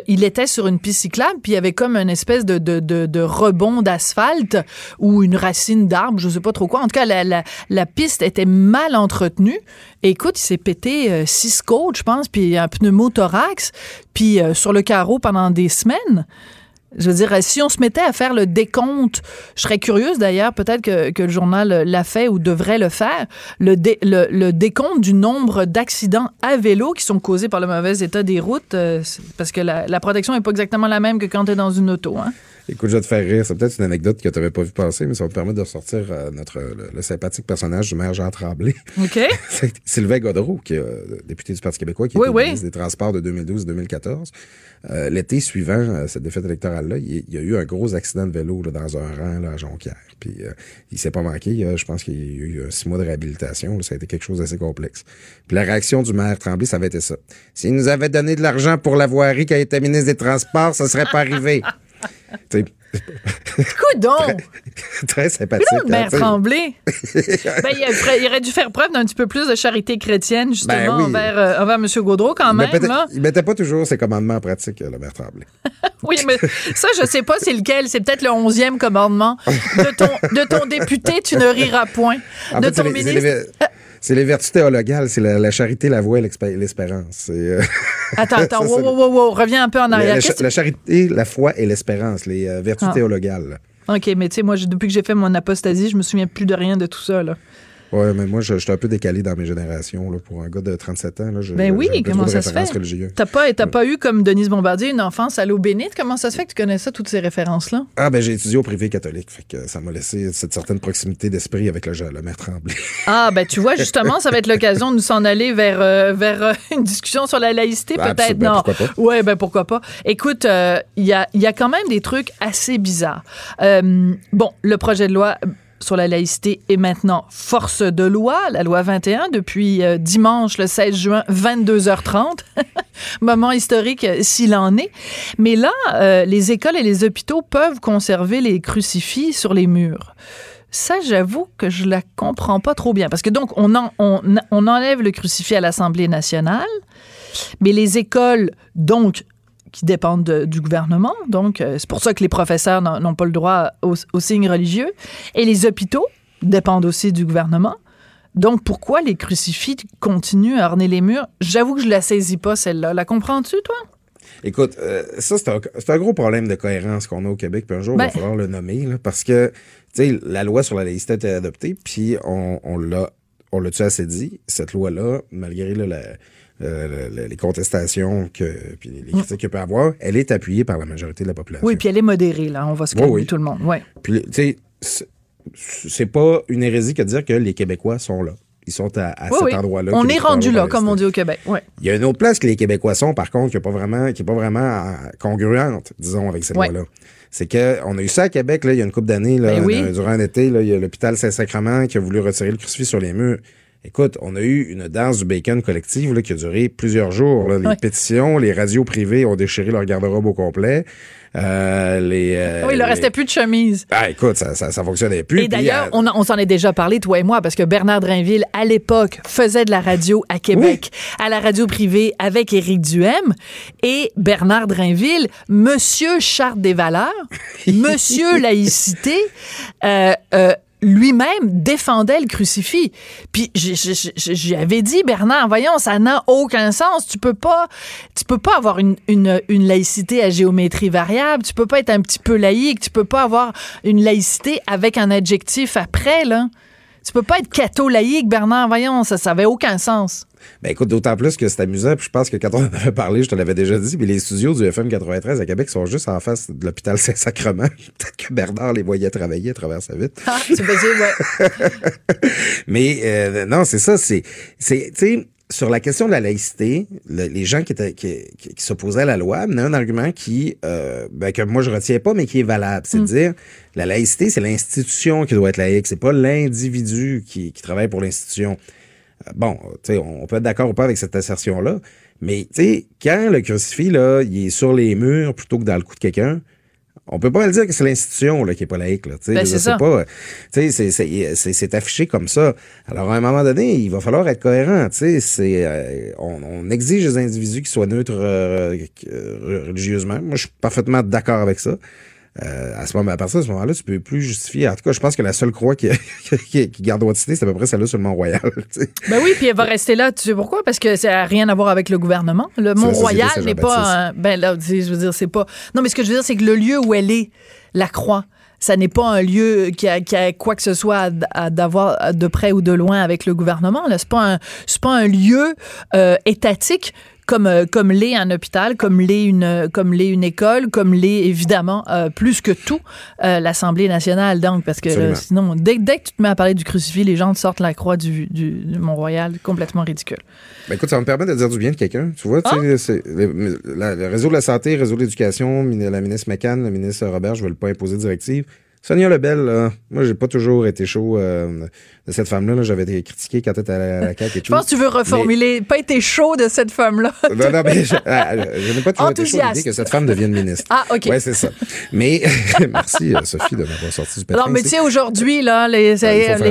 il était sur une piste cyclable, puis il y avait comme une espèce de, rebond d'asphalte ou une racine d'arbre, je sais pas trop quoi. En tout cas, la piste était mal entretenue. Écoute, s'est pété euh, six côtes, je pense, puis un pneumothorax, puis euh, sur le carreau pendant des semaines. Je veux dire, si on se mettait à faire le décompte, je serais curieuse d'ailleurs, peut-être que, que, le journal l'a fait ou devrait le faire, le, le, le, décompte du nombre d'accidents à vélo qui sont causés par le mauvais état des routes, euh, parce que la, la protection n'est pas exactement la même que quand tu es dans une auto. Hein? Écoute, je vais te faire rire. C'est peut-être une anecdote que tu n'avais pas vu passer, mais ça va te permettre de ressortir euh, notre, le, sympathique personnage du maire Jean Tremblay. OK. [LAUGHS] Sylvain Godreau, qui est euh, député du Parti québécois, qui est ministre des Transports de 2012-2014. Euh, l'été suivant cette défaite électorale-là, il, y a eu un gros accident de vélo dans un rang là, à Jonquière. Puis il s'est pas manqué. je pense qu'il y a eu six mois de réhabilitation. ça a été quelque chose d'assez complexe. Puis la réaction du maire Tremblay, ça avait été ça. S'il nous avait donné de l'argent pour la voirie qui a été ministre des Transports, ça serait pas arrivé. [LAUGHS] Coudon! Très, très sympathique. Maire hein, Tremblay. [LAUGHS] ben, il, aurait dû faire preuve d'un petit peu plus de charité chrétienne, justement, ben envers, euh, envers, M. Gaudreau, quand même. Là. Il mettait pas toujours ses commandements en pratique, le maire Tremblay. [LAUGHS] oui, mais ça, je sais pas c'est lequel. C'est peut-être le onzième commandement. De ton, de ton député, tu ne riras point. de ton ministre. C'est les vertus théologales, c'est la, charité, la voix et l'espérance. Euh, [LAUGHS] attends, attends, wow, wow, wow, reviens un peu en arrière. La, charité, la foi et l'espérance, les euh, vertus ah. théologales. OK, mais tu sais, moi, depuis que j'ai fait mon apostasie, je me souviens plus de rien de tout ça. Là. Oui, mais moi, je, suis un peu décalé dans mes générations. Là, pour un gars de 37 ans, là, je, ben oui, comment ça se fait? T'as pas, pas eu, comme Denise Bombardier, une enfance à l'eau bénite? Comment ça se fait que tu connais ça, toutes ces références-là? Ah, ben j'ai étudié au privé catholique. Fait que ça m'a laissé cette certaine proximité d'esprit avec le, le maire Tremblay. [LAUGHS] Ah, ben tu vois, justement, ça va être l'occasion de nous s'en aller vers, euh, vers euh, une discussion sur la laïcité, ben, peut-être. Ben, non. Pourquoi pas? Ouais, ben pourquoi pas. Écoute, il euh, y, a, y a quand même des trucs assez bizarres. bon, le projet de loi sur la laïcité est maintenant force de loi, la loi 21, depuis euh, dimanche le 16 juin, 22h30. [LAUGHS] Moment historique euh, s'il en est. Mais là, euh, les écoles et les hôpitaux peuvent conserver les crucifix sur les murs. Ça, j'avoue que je la comprends pas trop bien. Parce que donc, on, on, on enlève le crucifix à l'Assemblée nationale, mais les écoles, donc, qui dépendent du gouvernement. Donc, euh, c'est pour ça que les professeurs n'ont pas le droit aux, signes religieux. Et les hôpitaux dépendent aussi du gouvernement. Donc, pourquoi les crucifix continuent à orner les murs? J'avoue que je la saisis pas, celle-là. La, comprends-tu, toi? Écoute, euh, ça, c'est un, gros problème de cohérence qu'on a au Québec, puis un jour, il va ben falloir le nommer, parce que, tu sais, la loi sur la laïcité a été adoptée, puis on, on l'a on l'a-tu assez dit, cette loi-là, malgré la, euh, les contestations que, puis les critiques qu'il peut avoir, elle est appuyée par la majorité de la population. Oui, puis elle est modérée, là. On va se calmer tout le monde. Ouais. Puis, tu sais, c'est pas une hérésie que de dire que les Québécois sont là. Ils sont à, cet endroit-là. On est rendu là, comme on dit au Québec. Ouais. Il y a une autre place que les Québécois sont, par contre, qui n'est pas vraiment, qui est pas vraiment euh, congruente, disons, avec cette loi-là. C'est qu'on a eu ça à Québec, là, il y a une couple d'années, là, ben durant l'été, il y a l'hôpital Saint-Sacrement qui a voulu retirer le crucifix sur les murs. Écoute, on a eu une danse du bacon collective là, qui a duré plusieurs jours. Les pétitions, les radios privées ont déchiré leur garde-robe au complet. Euh, les, euh, oui, il ne restait plus de chemise. Ah, écoute, ça, ça, fonctionnait plus. Et d'ailleurs, euh, on, on s'en est déjà parlé, toi et moi, parce que Bernard Drinville, à l'époque, faisait de la radio à Québec, à la radio privée avec Éric Duhem. Et Bernard Drinville, Monsieur Charte des valeurs, [LAUGHS] Monsieur laïcité, euh, lui-même défendait le crucifix. Puis j'avais dit, Bernard, voyons, ça n'a aucun sens. Tu peux pas, tu peux pas avoir une, une, une, laïcité à géométrie variable. Tu peux pas être un petit peu laïque. Tu peux pas avoir une laïcité avec un adjectif après, là. Tu peux pas être catho-laïque, Bernard. Voyons, ça n'avait aucun sens. Ben écoute, d'autant plus que c'est amusant, puis je pense que quand on en avait parlé, je te l'avais déjà dit, mais les studios du FM 93 à Québec sont juste en face de l'hôpital Saint-Sacrement. [LAUGHS] Peut-être que Bernard les voyait travailler à travers sa vitre. Ah, c'est possible, ouais. [LAUGHS] mais euh, non, c'est ça, c'est, c'est, tu sais, sur la question de la laïcité, les gens qui, étaient, qui, s'opposaient à la loi amenaient un argument qui, euh, ben, que moi je retiens pas, mais qui est valable. C'est de mm. dire, la laïcité, c'est l'institution qui doit être laïque, c'est pas l'individu qui, qui travaille pour l'institution. Euh, bon, tu sais, on peut être d'accord ou pas avec cette assertion-là, mais tu sais, quand le crucifix, là, il est sur les murs plutôt que dans le cou de quelqu'un, on peut pas le dire que c'est l'institution là, qui est pas laïque. Là, ben, c'est pas, c'est affiché comme ça. Alors, à un moment donné, il va falloir être cohérent. C'est, euh, on, on, exige des individus qui soient neutres euh, religieusement. Moi, je suis parfaitement d'accord avec ça. Euh, à ce moment, à partir de ce moment-là, tu peux plus justifier. En tout cas, je pense que la seule croix qui, [LAUGHS] qui, qui garde droit de cité, c'est à peu près celle-là sur le Mont-Royal. Ben oui, puis elle va rester là. Tu sais pourquoi? Parce que ça n'a rien à voir avec le gouvernement. Le Mont-Royal n'est pas un. Ben là, je veux dire, c'est pas. Non, mais ce que je veux dire, c'est que le lieu où elle est, la croix, ça n'est pas un lieu qui a, qui a quoi que ce soit à, à- d'avoir de près ou de loin avec le gouvernement. Là, c'est pas un, pas un lieu euh, étatique. Comme, euh, comme l'est un hôpital, comme l'est une, comme l'est une école, comme l'est évidemment euh, plus que tout euh, l'Assemblée nationale. Donc, parce que là, sinon, dès, dès que tu te mets à parler du crucifix, les gens te sortent la croix du, du, du Mont-Royal, complètement ridicule. Ben écoute, ça va me permettre de dire du bien de quelqu'un. Tu vois, c'est- le, la- le réseau de la santé, le réseau de l'éducation, la ministre McCann, le ministre Robert, je ne veux pas imposer de directive. Sonia Lebel, là, moi, j'ai pas toujours été chaud euh, de cette femme-là. là. J'avais été critiqué quand elle était à la, à la CAQ et tout. Je pense que tu veux reformuler. Pas été chaud de cette femme-là. Non, non, mais je, ah, je n'ai pas toujours été chaud à l'idée que cette femme devienne ministre. Ah, OK. Ouais, c'est ça. Mais [LAUGHS] merci, euh, Sophie, de m'avoir sorti du pétrin. Non, mais tu sais, aujourd'hui, là, les, les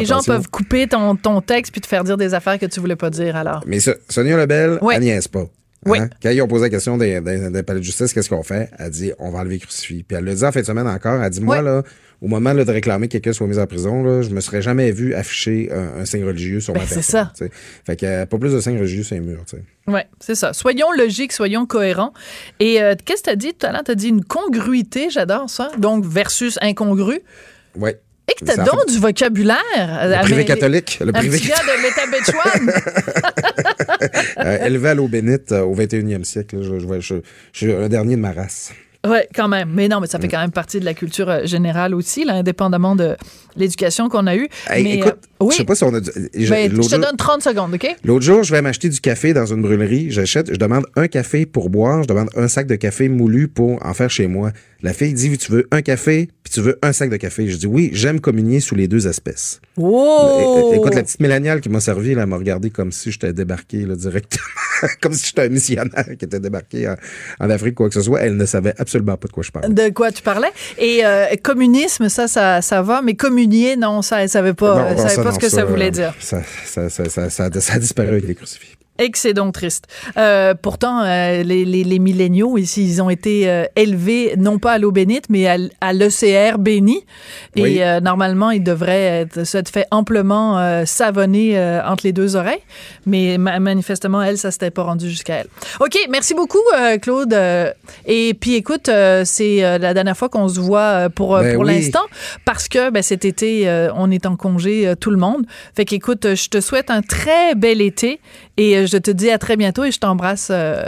gens attention. peuvent couper ton, ton texte puis te faire dire des affaires que tu voulais pas dire, alors. Mais Sonia Lebel, Oui. elle niaise pas. Oui. Hein? Quand ils ont posé la question des, des, des palais de justice, qu'est-ce qu'on fait? Elle dit, on va enlever le crucifix. Puis elle l'a dit en fin de semaine encore. Elle dit, moi, Oui. là, au moment là, de réclamer que quelqu'un soit mis en prison, là, je me serais jamais vu afficher un, un signe religieux sur Ben, ma c'est personne. ça. tu sais. Fait que euh, pas plus de signes religieux sur les murs, tu sais. Oui, c'est ça. Soyons logiques, soyons cohérents. Et euh, qu'est-ce que tu as dit tout à l'heure? Tu as dit une congruité, j'adore ça. Donc, versus incongru. Ouais. Et que tu Ça, as en donc fait, du vocabulaire. Le privé catholique. Le Un privé gars de [LAUGHS] euh, élevé à l'eau bénite euh, au 21e siècle. là. Je, je, je, je suis un dernier de ma race. Oui, quand même. Mais non, mais ça fait quand même partie de la culture euh, générale aussi, là, indépendamment de l'éducation qu'on a eue. Hey, mais, écoute, euh, oui, je sais pas si on a. du- je- Ben, je te jour- donne 30 secondes, OK? L'autre jour, je vais m'acheter du café dans une brûlerie. J'achète, je demande un café pour boire. Je demande un sac de café moulu pour en faire chez moi. La fille dit, tu veux un café, puis tu veux un sac de café. Je dis, oui, j'aime communier sous les deux espèces. É- Écoute, la petite Mélaniale qui m'a servi, elle m'a regardé comme si j'étais débarqué là, directement. [LAUGHS] comme si j'étais un missionnaire qui était débarqué en, en Afrique, quoi que ce soit. Elle ne savait absolument pas de quoi je parlais. De quoi tu parlais? Et euh, communisme, ça, ça, ça va, mais non, ça, elle savait pas, Non, savait ça, pas non, ce que ça, voulait dire. Ça, ça, ça a disparu avec les crucifix. Et que c'est donc triste. Euh, pourtant, euh, les, les, les milléniaux, ici, ils ont été euh, élevés, non pas à l'eau bénite, mais à, l'ECR béni. Et Oui. normalement, ils devraient être, s'être fait amplement savonner entre les deux oreilles. Mais ma- manifestement, elle, ça s'était pas rendu jusqu'à elle. OK, merci beaucoup, Claude. Et puis, écoute, c'est la dernière fois qu'on se voit pour, Ben pour oui. l'instant, parce que ben, cet été, on est en congé, tout le monde. Fait qu'écoute, je te souhaite un très bel été et euh, je te dis à très bientôt et je t'embrasse euh,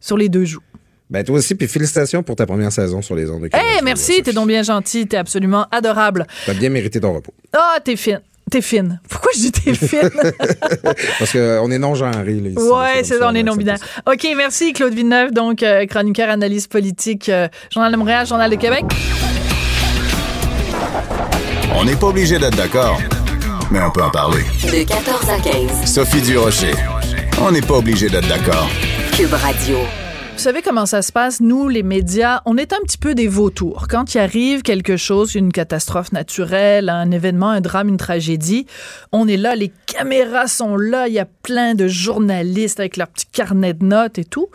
sur les deux joues. Ben, toi aussi, puis félicitations pour ta première saison sur les ondes de Hey, Québec. merci, t'es donc bien gentil, t'es absolument adorable. T'as bien mérité ton repos. Ah, t'es fine. T'es fine. Pourquoi je dis t'es [LAUGHS] fine? Parce qu'on est non-genré, là, ici. ouais, c'est ça, on est non accepte binaire. ça. OK, merci Claude Villeneuve, donc euh, chroniqueur, analyse politique, euh, Journal de Montréal, Journal de Québec. On n'est pas obligé d'être d'accord, mais on peut en parler. De 14 à 15. Sophie Durocher. On n'est pas obligé d'être d'accord. Cube Radio. Vous savez comment ça se passe? Nous, les médias, on est un petit peu des vautours. Quand il arrive quelque chose, une catastrophe naturelle, un événement, un drame, une tragédie, on est là, les caméras sont là, il y a plein de journalistes avec leur petit carnet de notes et tout.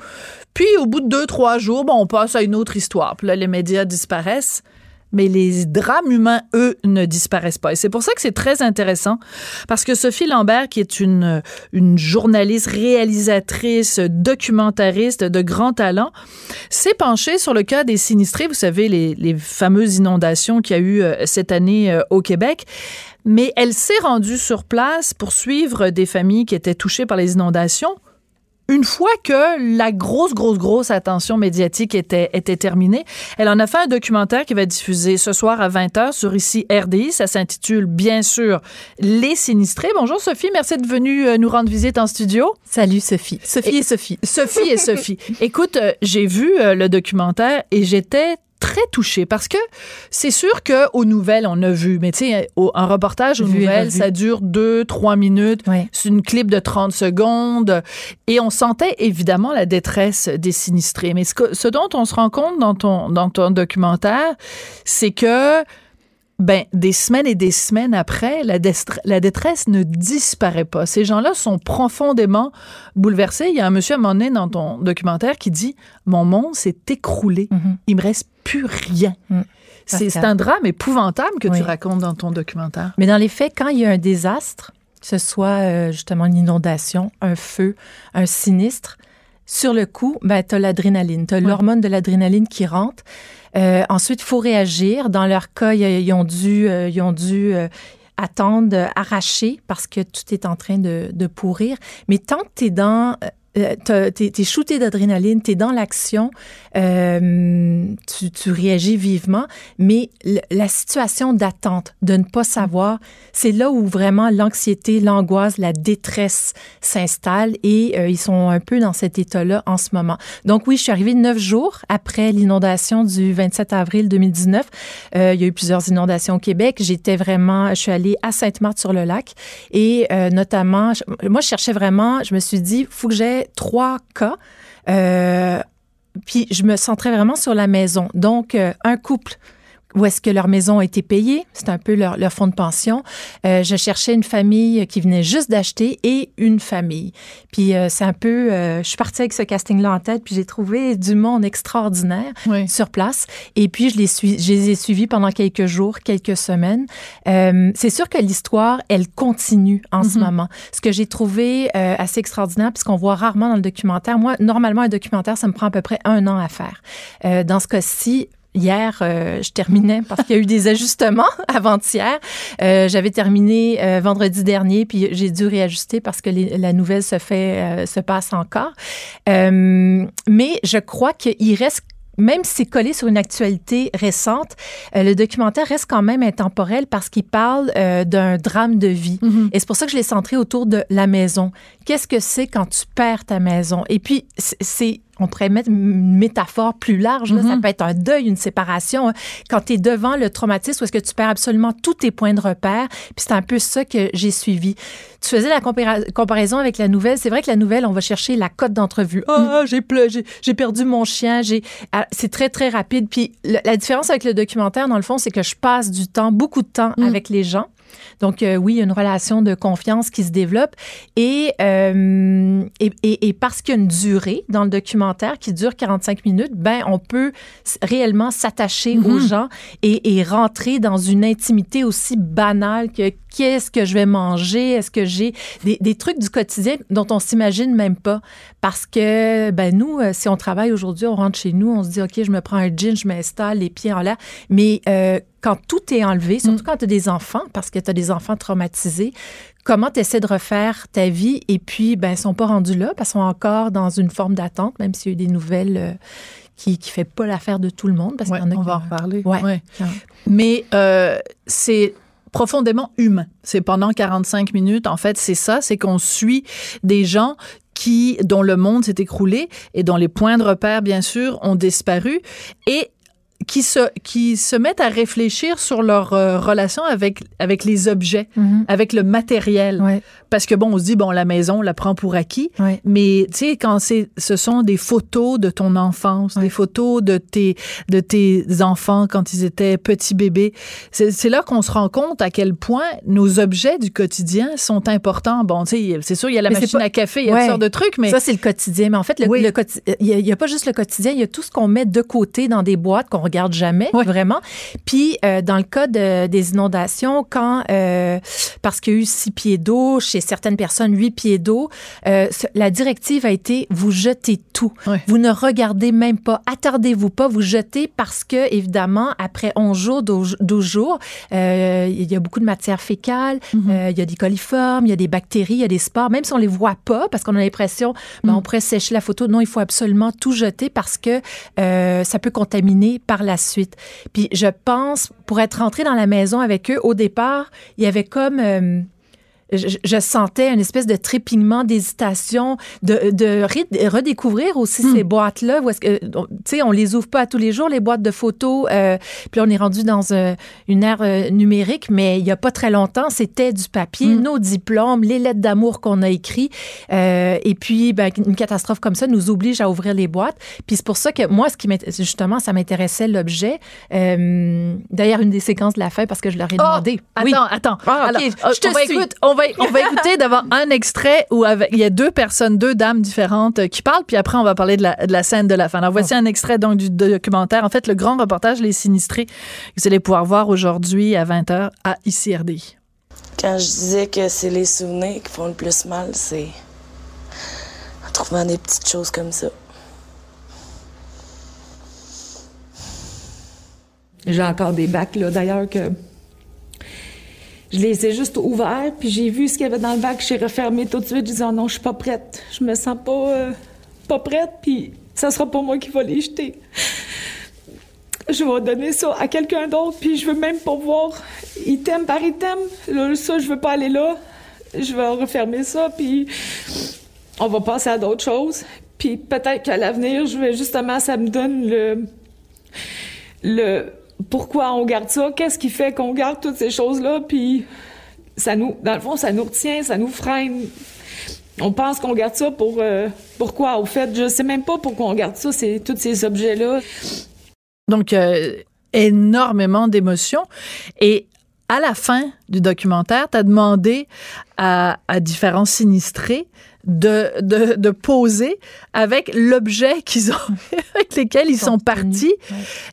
Puis, au bout de deux, trois jours, bon, on passe à une autre histoire. Puis là, les médias disparaissent. Mais les drames humains, eux, ne disparaissent pas. Et c'est pour ça que c'est très intéressant, parce que Sophie Lambert, qui est une, journaliste, réalisatrice, documentariste de grand talent, s'est penchée sur le cas des sinistrés. Vous savez, les, les fameuses inondations qu'il y a eu euh, cette année euh, au Québec. Mais elle s'est rendue sur place pour suivre des familles qui étaient touchées par les inondations une fois que la grosse, grosse, grosse attention médiatique était, était terminée, elle en a fait un documentaire qui va être diffusé ce soir à 20h sur ici RDI. Ça s'intitule bien sûr Les sinistrés. Bonjour Sophie, merci d'être venue euh, nous rendre visite en studio. Salut Sophie. Sophie et, Sophie. Sophie et Sophie. Écoute, euh, j'ai vu euh, le documentaire et j'étais très touchée parce que c'est sûr que aux nouvelles on a vu mais tu sais un reportage aux Vu nouvelles ça dure deux trois minutes. Ouais. c'est une clip de 30 secondes. Et on sentait évidemment la détresse des sinistrés. Mais ce, que- ce dont on se rend compte dans ton dans ton documentaire c'est que ben, des semaines et des semaines après, la, la détresse ne disparaît pas. Ces gens-là sont profondément bouleversés. Il y a un monsieur à un moment donné dans ton documentaire qui dit Mon monde s'est écroulé. Mhm. Il me reste plus rien. C'est c'est un drame épouvantable que tu racontes dans ton documentaire. Mais dans les faits, quand il y a un désastre, que ce soit euh, justement une inondation, un feu, un sinistre, sur le coup, ben, tu as l'adrénaline, tu as l'hormone de l'adrénaline qui rentre. Euh, ensuite, il faut réagir. Dans leur cas, ils ont dû, euh, ils ont dû euh, attendre, arracher parce que tout est en train de, de pourrir. Mais tant que tu es dans euh, t'es es shooté d'adrénaline, t'es dans l'action, euh, tu, réagis vivement, mais la situation d'attente, de ne pas savoir, c'est là où vraiment l'anxiété, l'angoisse, la détresse s'installent et euh, ils sont un peu dans cet état-là en ce moment. Donc oui, je suis arrivée neuf jours après l'inondation du 27 avril 2019. Euh, il y a eu plusieurs inondations au Québec. J'étais vraiment, je suis allée à Sainte-Marthe-sur-le-Lac et notamment, moi, je cherchais vraiment, je me suis dit, faut que trois cas. Euh, puis je me centrais vraiment sur la maison. Donc, euh, un couple où est-ce que leur maison a été payée. C'est un peu leur, leur fonds de pension. Euh, je cherchais une famille qui venait juste d'acheter et une famille. Puis euh, c'est un peu... Euh, je suis partie avec ce casting-là en tête, puis j'ai trouvé du monde extraordinaire oui. sur place. Et puis je les, suis, je les ai suivis pendant quelques jours, quelques semaines. Euh, c'est sûr que l'histoire, elle continue en mm -hmm. ce moment. Ce que j'ai trouvé euh, assez extraordinaire, puisqu'on voit rarement dans le documentaire, moi, normalement, un documentaire, ça me prend à peu près un an à faire. Euh, dans ce cas-ci, Hier, euh, je terminais parce qu'il y a eu des ajustements [LAUGHS] avant-hier. Euh, J'avais terminé euh, vendredi dernier, puis j'ai dû réajuster parce que les, la nouvelle se fait, se passe encore. Mais je crois qu'il reste même si c'est collé sur une actualité récente, euh, le documentaire reste quand même intemporel parce qu'il parle euh, d'un drame de vie. Mm -hmm. Et c'est pour ça que je l'ai centré autour de la maison. Qu'est-ce que c'est quand tu perds ta maison? Et puis, c'est on pourrait mettre une métaphore plus large. Là. Mm -hmm. Ça peut être un deuil, une séparation. Hein. Quand tu es devant le traumatisme, où est-ce que tu perds absolument tous tes points de repère? Puis c'est un peu ça que j'ai suivi. Tu faisais la compara comparaison avec la nouvelle. C'est vrai que la nouvelle, on va chercher la cote d'entrevue. Ah, oh, mm. j'ai perdu mon chien. J'ai. Ah, C'est très, très rapide. Puis la, la, différence avec le documentaire, dans le fond, c'est que je passe du temps, beaucoup de temps mm. avec les gens. Donc, euh, oui, il y a une relation de confiance qui se développe. Et, euh, et, et, et, parce qu'il y a une durée dans le documentaire qui dure 45 minutes, ben, on peut réellement s'attacher -hmm. aux gens et, et, rentrer dans une intimité aussi banale que qu'est-ce que je vais manger, est-ce que j'ai des, des, trucs du quotidien dont on s'imagine même pas. Parce que, ben, nous, euh, si on travaille aujourd'hui, on rentre chez nous, on se dit, OK, je me prends un jean, je m'installe les pieds en l'air. Mais euh, quand tout est enlevé, surtout mm. quand tu as des enfants, parce que tu as des enfants traumatisés, comment tu essaies de refaire ta vie et puis, ben, ils sont pas rendus là parce qu'ils sont encore dans une forme d'attente, même s'il y a eu des nouvelles euh, qui ne fait pas l'affaire de tout le monde. Parce ouais, qu'il y en a on qui... va en reparler. Ouais. ouais. Mais euh, c'est profondément humain. C'est pendant 45 minutes, en fait, c'est ça, c'est qu'on suit des gens qui, dont le monde s'est écroulé et dont les points de repère, bien sûr, ont disparu. Et qui se, qui se mettent à réfléchir sur leur euh, relation avec, avec les objets, mm -hmm. avec le matériel. Ouais. Parce que, bon, on se dit, bon, la maison, on la prend pour acquis. Ouais. Mais, tu sais, quand c'est, ce sont des photos de ton enfance, des photos de tes, de tes enfants quand ils étaient petits bébés, c'est là qu'on se rend compte à quel point nos objets du quotidien sont importants. Bon, tu sais, c'est sûr, il y a la mais machine pas... à café, il y a toutes sortes de trucs, mais. Ça, c'est le quotidien. Mais en fait, le, oui. le il n'y a, a, pas juste le quotidien, il y a tout ce qu'on met de côté dans des boîtes qu'on regarde jamais, oui. vraiment. Puis, euh, dans le cas de, des inondations, quand, euh, parce qu'il y a eu six pieds d'eau, chez certaines personnes, huit pieds d'eau, euh, la directive a été, vous jetez tout. Oui. Vous ne regardez même pas, attardez-vous pas, vous jetez parce que, évidemment, après 11 jours, 12, 12 jours, euh, il y a beaucoup de matière fécale, mm -hmm. il y a des coliformes, il y a des bactéries, il y a des spores, même si on les voit pas, parce qu'on a l'impression, ben, mm. on pourrait sécher la photo. Non, il faut absolument tout jeter parce que ça peut contaminer par la suite. Puis je pense, pour être rentré dans la maison avec eux, au départ, il y avait comme... Euh, je, je, sentais une espèce de trépignement, d'hésitation, de, de, redécouvrir aussi mm. ces boîtes-là. Tu sais, on les ouvre pas à tous les jours, les boîtes de photos. Euh, puis on est rendu dans euh, une ère euh, numérique, mais il y a pas très longtemps, c'était du papier, mm. nos diplômes, les lettres d'amour qu'on a écrites. Euh, et puis, ben, une catastrophe comme ça nous oblige à ouvrir les boîtes. Puis c'est pour ça que moi, ce qui justement, ça m'intéressait l'objet. D'ailleurs, une des séquences de la fin, parce que je leur ai oh, demandé. Attends, oui. attends. Ah, Alors, je te on va, suis. écoute, on va va, on va écouter d'abord un extrait où avec, il y a deux personnes, deux dames différentes euh, qui parlent, puis après on va parler de la, de la scène de la fin. Alors voici un extrait donc du documentaire, en fait le grand reportage Les Sinistrés que vous allez pouvoir voir aujourd'hui à 20h à ICRDI. Quand je disais que c'est les souvenirs qui font le plus mal, c'est en trouvant des petites choses comme ça. J'ai encore des bacs, là, d'ailleurs, que je les ai juste ouverts, puis j'ai vu ce qu'il y avait dans le bac, j'ai refermé tout de suite, je disais, oh non, je suis pas prête. Je me sens pas, euh, pas prête, puis ça sera pas moi qui va les jeter. Je vais donner ça à quelqu'un d'autre, puis je veux même pas voir item par item. Là, ça, je veux pas aller là. Je vais refermer ça, puis on va passer à d'autres choses. Puis peut-être qu'à l'avenir, je vais justement, ça me donne le le pourquoi on garde ça, qu'est-ce qui fait qu'on garde toutes ces choses-là, puis ça nous, dans le fond, ça nous retient, ça nous freine. On pense qu'on garde ça pour euh, pourquoi? Au fait, je sais même pas pourquoi on garde ça, c'est tous ces objets-là. Donc euh, énormément d'émotions et à la fin du documentaire, tu as demandé à, à différents sinistrés de, de, de poser avec l'objet qu'ils ont, [LAUGHS] avec lesquels ils, sont, partis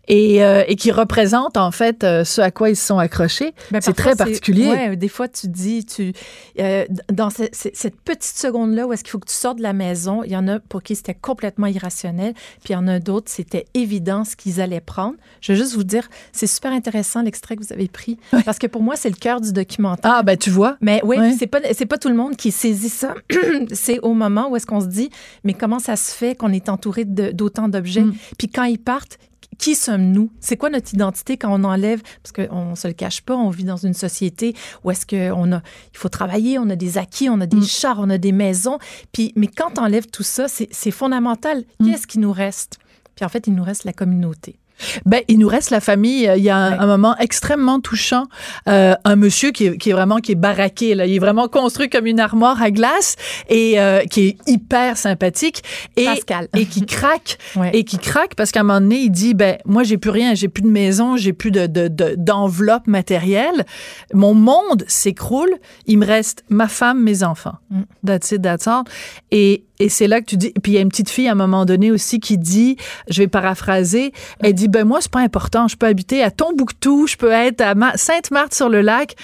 et, euh, et qui représente en fait euh, ce à quoi ils se sont accrochés. Ben, c'est très particulier. Ouais, des fois, tu dis, tu, euh, dans cette petite seconde-là où est-ce qu'il faut que tu sortes de la maison, il y en a pour qui c'était complètement irrationnel, puis il y en a d'autres, c'était évident ce qu'ils allaient prendre. Je veux juste vous dire, c'est super intéressant l'extrait que vous avez pris, parce que pour moi, c'est le cœur du documentaire. Ah, ben tu vois. Mais oui, c'est pas, c'est pas tout le monde qui saisit ça. [CLEARS THROAT] c'est au moment où est-ce qu'on se dit, mais comment ça se fait qu'on est entouré d'autant d'objets? Mm. Puis quand ils partent, qui sommes-nous? C'est quoi notre identité quand on enlève? Parce qu'on ne se le cache pas, on vit dans une société où est-ce qu'on a, il faut travailler, on a des acquis, on a des mm. chars, on a des maisons. Puis, mais quand on enlève tout ça, c'est fondamental. Mm. Qu'est-ce qui nous reste? Puis en fait, il nous reste la communauté. Ben, il nous reste la famille. Il y a un, moment extrêmement touchant. Euh, un monsieur qui est, qui est, vraiment qui est baraqué. Là. Il est vraiment construit comme une armoire à glace et euh, qui est hyper sympathique et, Pascal. et qui craque [LAUGHS] et qui craque parce qu'à un moment donné, il dit ben moi j'ai plus rien, j'ai plus de maison, j'ai plus de, de, d'enveloppe matérielle. Mon monde s'écroule. Il me reste ma femme, mes enfants. Mm. That's it, that's all. Et et c'est là que tu dis. Puis il y a une petite fille à un moment donné aussi qui dit, je vais paraphraser, elle dit ben moi c'est pas important, je peux habiter à Tombouctou, je peux être à Sainte-Marthe sur le lac.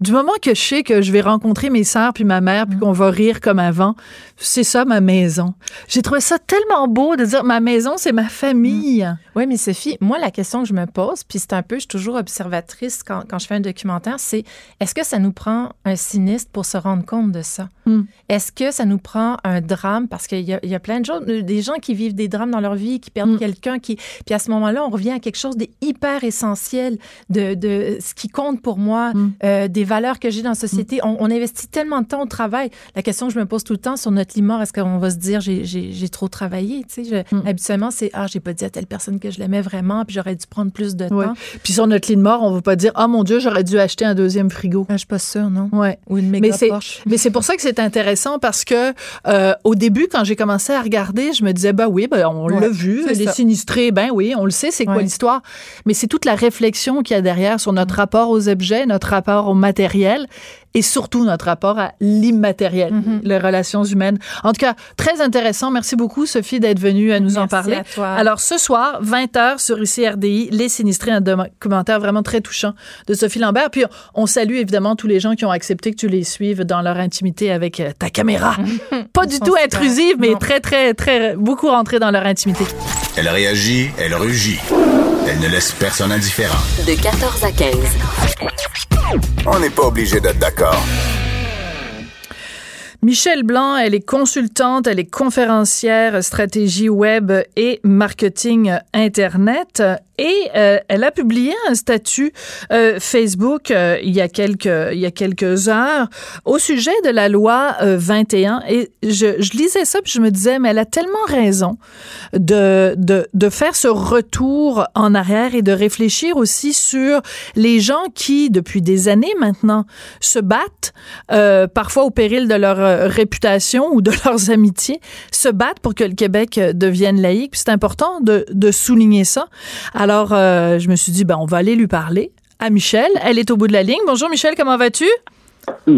Du moment que je sais que je vais rencontrer mes sœurs puis ma mère puis mm. qu'on va rire comme avant, c'est ça ma maison. J'ai trouvé ça tellement beau de dire ma maison c'est ma famille. Mm. Oui, mais Sophie, moi la question que je me pose, puis c'est un peu, je suis toujours observatrice quand, quand je fais un documentaire, c'est est-ce que ça nous prend un sinistre pour se rendre compte de ça? Mm. Est-ce que ça nous prend un drame parce qu'il y, y, a plein de gens, des gens qui vivent des drames dans leur vie, qui perdent mm. quelqu'un, qui puis à ce moment-là, on revient à quelque chose d'hyper essentiel de, de ce qui compte pour moi, mm. euh, des valeurs que j'ai dans la société. Mm. On, investit tellement de temps au travail. La question que je me pose tout le temps sur notre lit mort, est-ce qu'on va se dire j'ai trop travaillé Tu sais, habituellement c'est ah j'ai pas dit à telle personne que je l'aimais vraiment, puis j'aurais dû prendre plus de temps. Puis sur notre lit de mort, on va pas dire ah mon Dieu j'aurais dû acheter un deuxième frigo. Ah, je suis pas sûre non. Ouais. Ou une méga mais Mais c'est pour ça que c'est intéressant parce que euh, au début quand j'ai commencé à regarder, je me disais, bah oui, ben, on l'a vu, les sinistrés, ben oui, on le sait, c'est quoi l'histoire. Mais c'est toute la réflexion qu'il y a derrière sur notre mm. rapport aux objets, notre rapport au matériel et surtout notre rapport à l'immatériel, mm-hmm. les relations humaines. En tout cas, très intéressant. Merci beaucoup, Sophie, d'être venue à nous en parler. À toi. Alors, ce soir, 20h sur ICRDI, Les Sinistrés, un documentaire vraiment très touchant de Sophie Lambert. Puis, on salue évidemment tous les gens qui ont accepté que tu les suives dans leur intimité avec euh, ta caméra. [LAUGHS] Pas du tout intrusive, mais très, très, très, beaucoup rentré dans leur intimité. Elle réagit, elle rugit. Elle ne laisse personne indifférent. De 14 à 15. On n'est pas obligé d'être d'accord. Michelle Blanc, elle est consultante, elle est conférencière stratégie web et marketing Internet. Et euh, elle a publié un statut euh, Facebook euh, il y a quelques il y a quelques heures au sujet de la loi 21 et je, je lisais ça puis je me disais mais elle a tellement raison de, de de faire ce retour en arrière et de réfléchir aussi sur les gens qui depuis des années maintenant se battent parfois au péril de leur réputation ou de [LAUGHS] leurs amitiés se battent pour que le Québec devienne laïque. C'est important de de souligner ça euh, je me suis dit, ben, on va aller lui parler à Michel. Elle est au bout de la ligne. Bonjour Michel, comment vas-tu?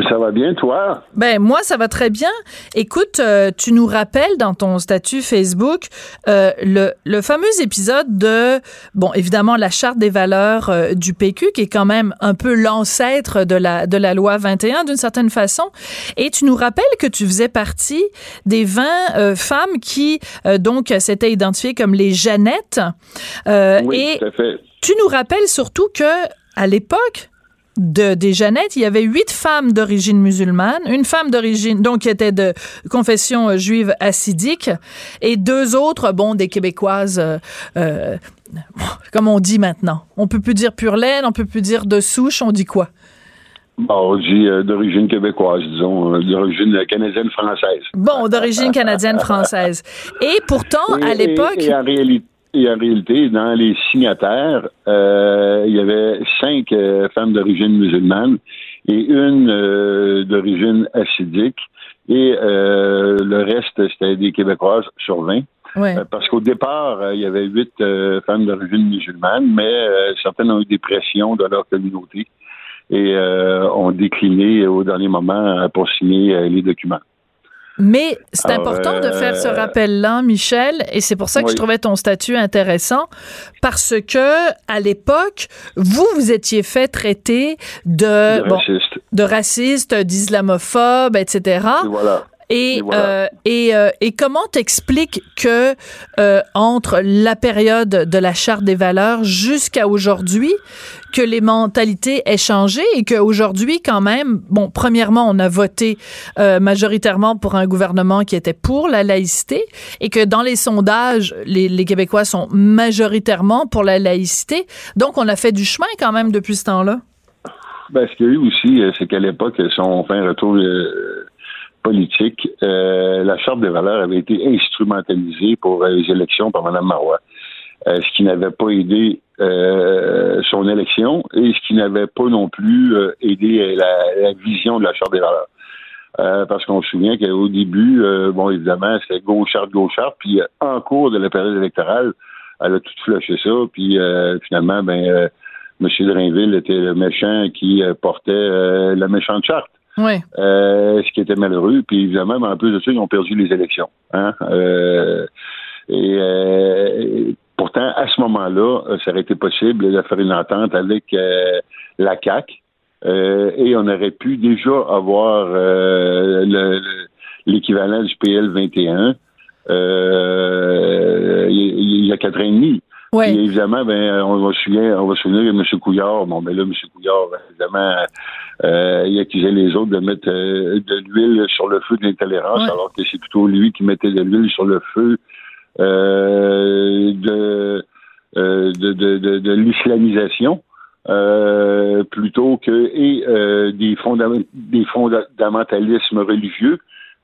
Ça va bien, toi? Ben moi, ça va très bien. Écoute, euh, tu nous rappelles dans ton statut Facebook euh, le, le, fameux épisode de, bon, évidemment, la charte des valeurs euh, du PQ, qui est quand même un peu l'ancêtre de la, de la loi 21 d'une certaine façon. Et tu nous rappelles que tu faisais partie des 20 femmes qui, donc, s'étaient identifiées comme les Jeannettes. oui, et tout à fait. Tu nous rappelles surtout que, à l'époque, de, des Jeannettes, il y avait huit femmes d'origine musulmane, une femme d'origine, donc qui était de confession euh, juive assidique, et deux autres, bon, des Québécoises, euh, euh, comme on dit maintenant. On peut plus dire pure laine, on peut plus dire de souche, on dit quoi? Bon, on dit d'origine québécoise, disons, d'origine canadienne-française. Bon, d'origine canadienne-française. Et pourtant, à l'époque... en réalité, et en réalité, dans les signataires, euh, il y avait cinq euh, femmes d'origine musulmane et une euh, d'origine assidique. Et le reste, c'était des Québécoises sur 20. parce qu'au départ, il y avait huit femmes d'origine musulmane, mais certaines ont eu des pressions de leur communauté et ont décliné au dernier moment pour signer les documents. Mais c'est important de faire ce euh, rappel-là, Michel, et c'est pour ça que je trouvais ton statut intéressant, parce que à l'époque, vous vous étiez fait traiter de de, raciste. d'islamophobe, etc. Et voilà. Et, euh, et, euh, et, comment t'expliques que euh, entre la période de la charte des valeurs jusqu'à aujourd'hui, que les mentalités aient changé et qu'aujourd'hui, quand même, bon, premièrement, on a voté euh, majoritairement pour un gouvernement qui était pour la laïcité et que dans les sondages, les, les Québécois sont majoritairement pour la laïcité. Donc, on a fait du chemin quand même depuis ce temps-là. Ben, ce qu'il y a eu aussi, c'est qu'à l'époque, si on fait un retour euh, la Charte des valeurs avait été instrumentalisée pour euh, les élections par Mme Marois, euh, ce qui n'avait pas aidé son élection et ce qui n'avait pas non plus aidé la, vision de la Charte des valeurs. parce qu'on se souvient qu'au début, bon, évidemment, c'était gauchard, gauchard, puis en cours de la période électorale, elle a tout flashé ça, puis finalement, ben, M. Drainville était le méchant qui portait la méchante charte. Oui. Euh, ce qui était malheureux. Puis évidemment, en plus de ça, ils ont perdu les élections. Hein? Euh, et euh, pourtant, à ce moment-là, ça aurait été possible de faire une entente avec la CAC. et on aurait pu déjà avoir l'équivalent du PL 21 il y, a quatre ans et demi. Ouais. évidemment, ben, on va se souvenir, on va se souvenir de M. Couillard. Bon, ben là, M. Couillard, évidemment, euh, il accusait les autres de mettre euh, de l'huile sur le feu de l'intolérance, alors que c'est plutôt lui qui mettait de l'huile sur le feu euh, de, euh, de, de, de, de l'islamisation. Euh, plutôt que et des, des fondamentalismes religieux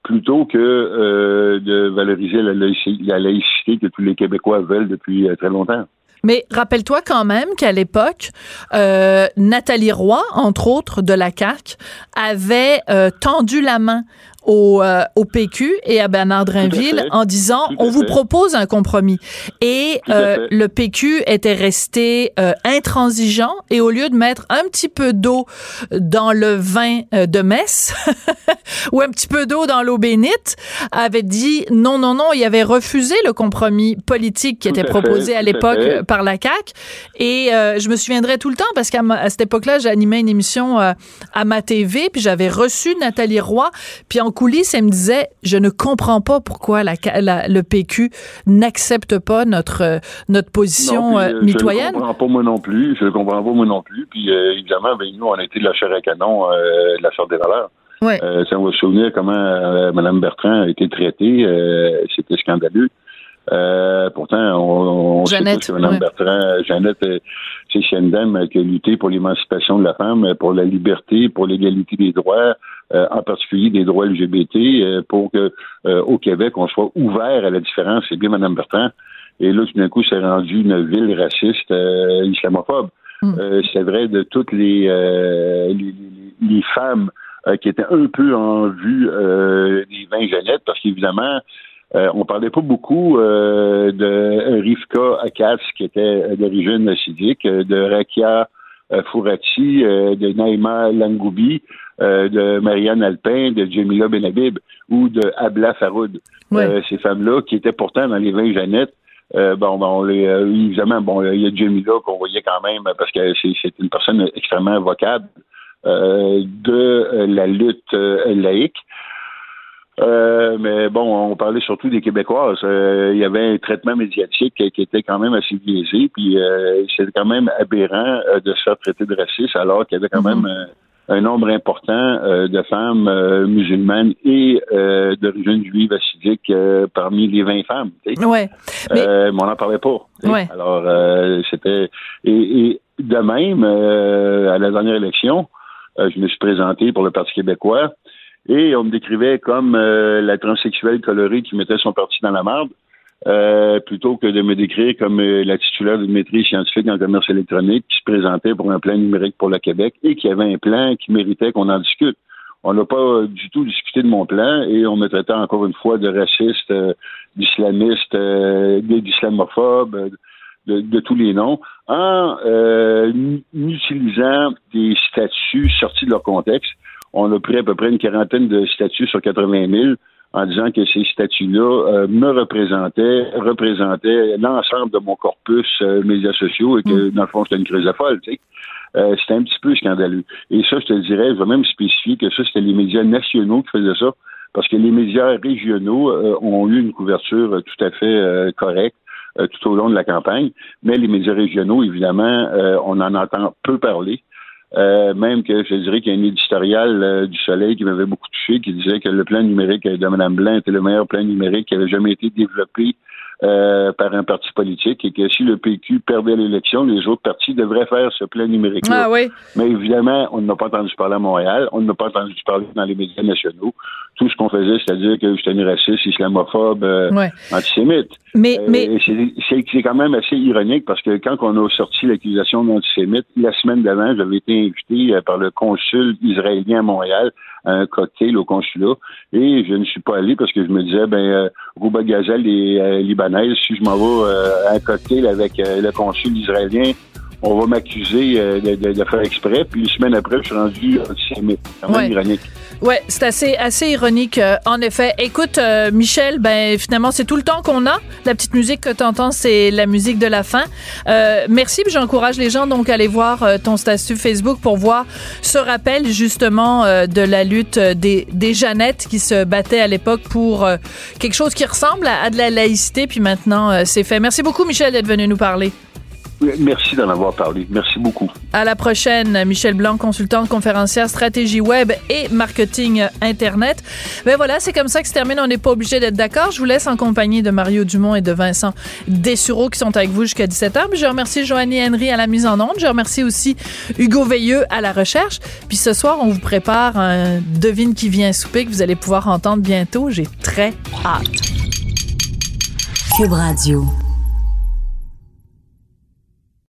plutôt que de valoriser la, la laïcité que tous les Québécois veulent depuis très longtemps. Mais rappelle-toi quand même qu'à l'époque, euh, Nathalie Roy, entre autres de la CAQ, avait euh, tendu la main au, euh, au PQ et à Bernard Drinville en disant on vous propose un compromis. Et euh, le PQ était resté euh, intransigeant et au lieu de mettre un petit peu d'eau dans le vin euh, de messe [LAUGHS] ou un petit peu d'eau dans l'eau bénite, avait dit non, non, non, il avait refusé le compromis politique qui était proposé à l'époque par la CAQ. Et je me souviendrai tout le temps parce qu'à cette époque-là, j'animais une émission à ma TV, puis j'avais reçu Nathalie Roy, puis en coulisses, elle me disait, je ne comprends pas pourquoi la, le PQ n'accepte pas notre notre position euh, mitoyenne. Je ne comprends pas moi non plus. Je ne comprends pas moi non plus. Puis euh, évidemment, ben, nous, on a été de la chair à canon euh, de la sorte des valeurs. Ouais. ça va se souvenir comment Mme Bertrand a été traitée. C'était scandaleux. Euh, pourtant, on, on Jeannette, sait que Mme Bertrand, Jeannette, c'est une dame qui a lutté pour l'émancipation de la femme, pour la liberté, pour l'égalité des droits, euh, en particulier des droits LGBT, euh, pour que euh, au Québec, on soit ouvert à la différence. C'est bien Mme Bertrand. Et là, tout d'un coup, c'est rendu une ville raciste, islamophobe. Mm. c'est vrai de toutes les, les, les, femmes qui étaient un peu en vue des 20 Jeannette, parce qu'évidemment, on parlait pas beaucoup de Rivka Akas, qui était d'origine sidique, de Rakia Fourati, de Naïma Langoubi, de Marianne Alpin, de Jamila Benhabib ou de Abla Faroud. ces femmes-là qui étaient pourtant dans les 20 Jeannettes bon, bon, les, évidemment, bon, il y a Jamila qu'on voyait quand même parce que c'est une personne extrêmement vocable de la lutte laïque. Euh, mais bon, on parlait surtout des Québécoises. Euh, il y avait un traitement médiatique qui était quand même assez biaisé, puis euh, c'était quand même aberrant de se faire traiter de raciste alors qu'il y avait quand mhm. même un nombre important de femmes musulmanes et d'origine juive assidique parmi les 20 femmes. Ouais. Mais... on n'en parlait pas. Ouais. Alors, c'était... Et, de même, à la dernière élection, je me suis présenté pour le Parti québécois. Et on me décrivait comme euh, la transsexuelle colorée qui mettait son parti dans la marde, euh, plutôt que de me décrire comme euh, la titulaire d'une maîtrise scientifique en commerce électronique qui se présentait pour un plan numérique pour le Québec et qui avait un plan qui méritait qu'on en discute. On n'a pas du tout discuté de mon plan et on me traitait encore une fois de raciste, d'islamiste, d'islamophobes, de, de, tous les noms, en utilisant des statuts sortis de leur contexte on a pris à peu près une quarantaine de statuts sur 80 000 en disant que ces statuts-là euh, me représentaient, représentaient l'ensemble de mon corpus euh, médias sociaux et que, mm. dans le fond, c'était une crise folle, tu sais. Euh, c'était un petit peu scandaleux. Et ça, je te dirais, je vais même spécifier que ça, c'était les médias nationaux qui faisaient ça, parce que les médias régionaux ont eu une couverture tout à fait correcte tout au long de la campagne, mais les médias régionaux, évidemment, on en entend peu parler. Euh, même que je dirais qu'il y a un éditorial euh, du Soleil qui m'avait beaucoup touché, qui disait que le plan numérique de Mme Blanc était le meilleur plan numérique qui avait jamais été développé euh, par un parti politique et que si le PQ perdait l'élection, les autres partis devraient faire ce plan numérique. Ah oui. Mais évidemment, on n'a pas entendu parler à Montréal, on n'a pas entendu parler dans les médias nationaux. Tout ce qu'on faisait, c'est-à-dire que j'étais un raciste, islamophobe, euh, antisémite. Mais, euh, mais... c'est quand même assez ironique parce que quand on a sorti l'accusation d'antisémite, la semaine d'avant, j'avais été invité par le consul israélien à Montréal un cocktail au consulat. Et je ne suis pas allé parce que je me disais, ben, Rouba Gazelle est euh, Si je m'en vais euh, à un cocktail avec le consul israélien, on va m'accuser de, faire exprès. Puis une semaine après, je suis rendu antisémite. C'est quand même ironique. Ouais, c'est assez assez ironique euh, en effet. Écoute euh, Michel, ben finalement c'est tout le temps qu'on a. La petite musique que tu entends, c'est la musique de la fin. Euh, merci, j'encourage les gens donc à aller voir euh, ton statut Facebook pour voir ce rappel justement de la lutte des des Jeannettes qui se battaient à l'époque pour quelque chose qui ressemble à, à, de la laïcité puis maintenant c'est fait. Merci beaucoup Michel d'être venu nous parler. Merci d'en avoir parlé. Merci beaucoup. À la prochaine, Michel Blanc, consultant, conférencière, stratégie web et marketing Internet. Ben voilà, c'est comme ça que se termine. On n'est pas obligé d'être d'accord. Je vous laisse en compagnie de Mario Dumont et de Vincent Dessureau qui sont avec vous jusqu'à 17h. je remercie Joanny Henry à la mise en onde. Je remercie aussi Hugo Veilleux à la recherche. Puis ce soir, on vous prépare un devine qui vient souper que vous allez pouvoir entendre bientôt. J'ai très hâte. Cube Radio.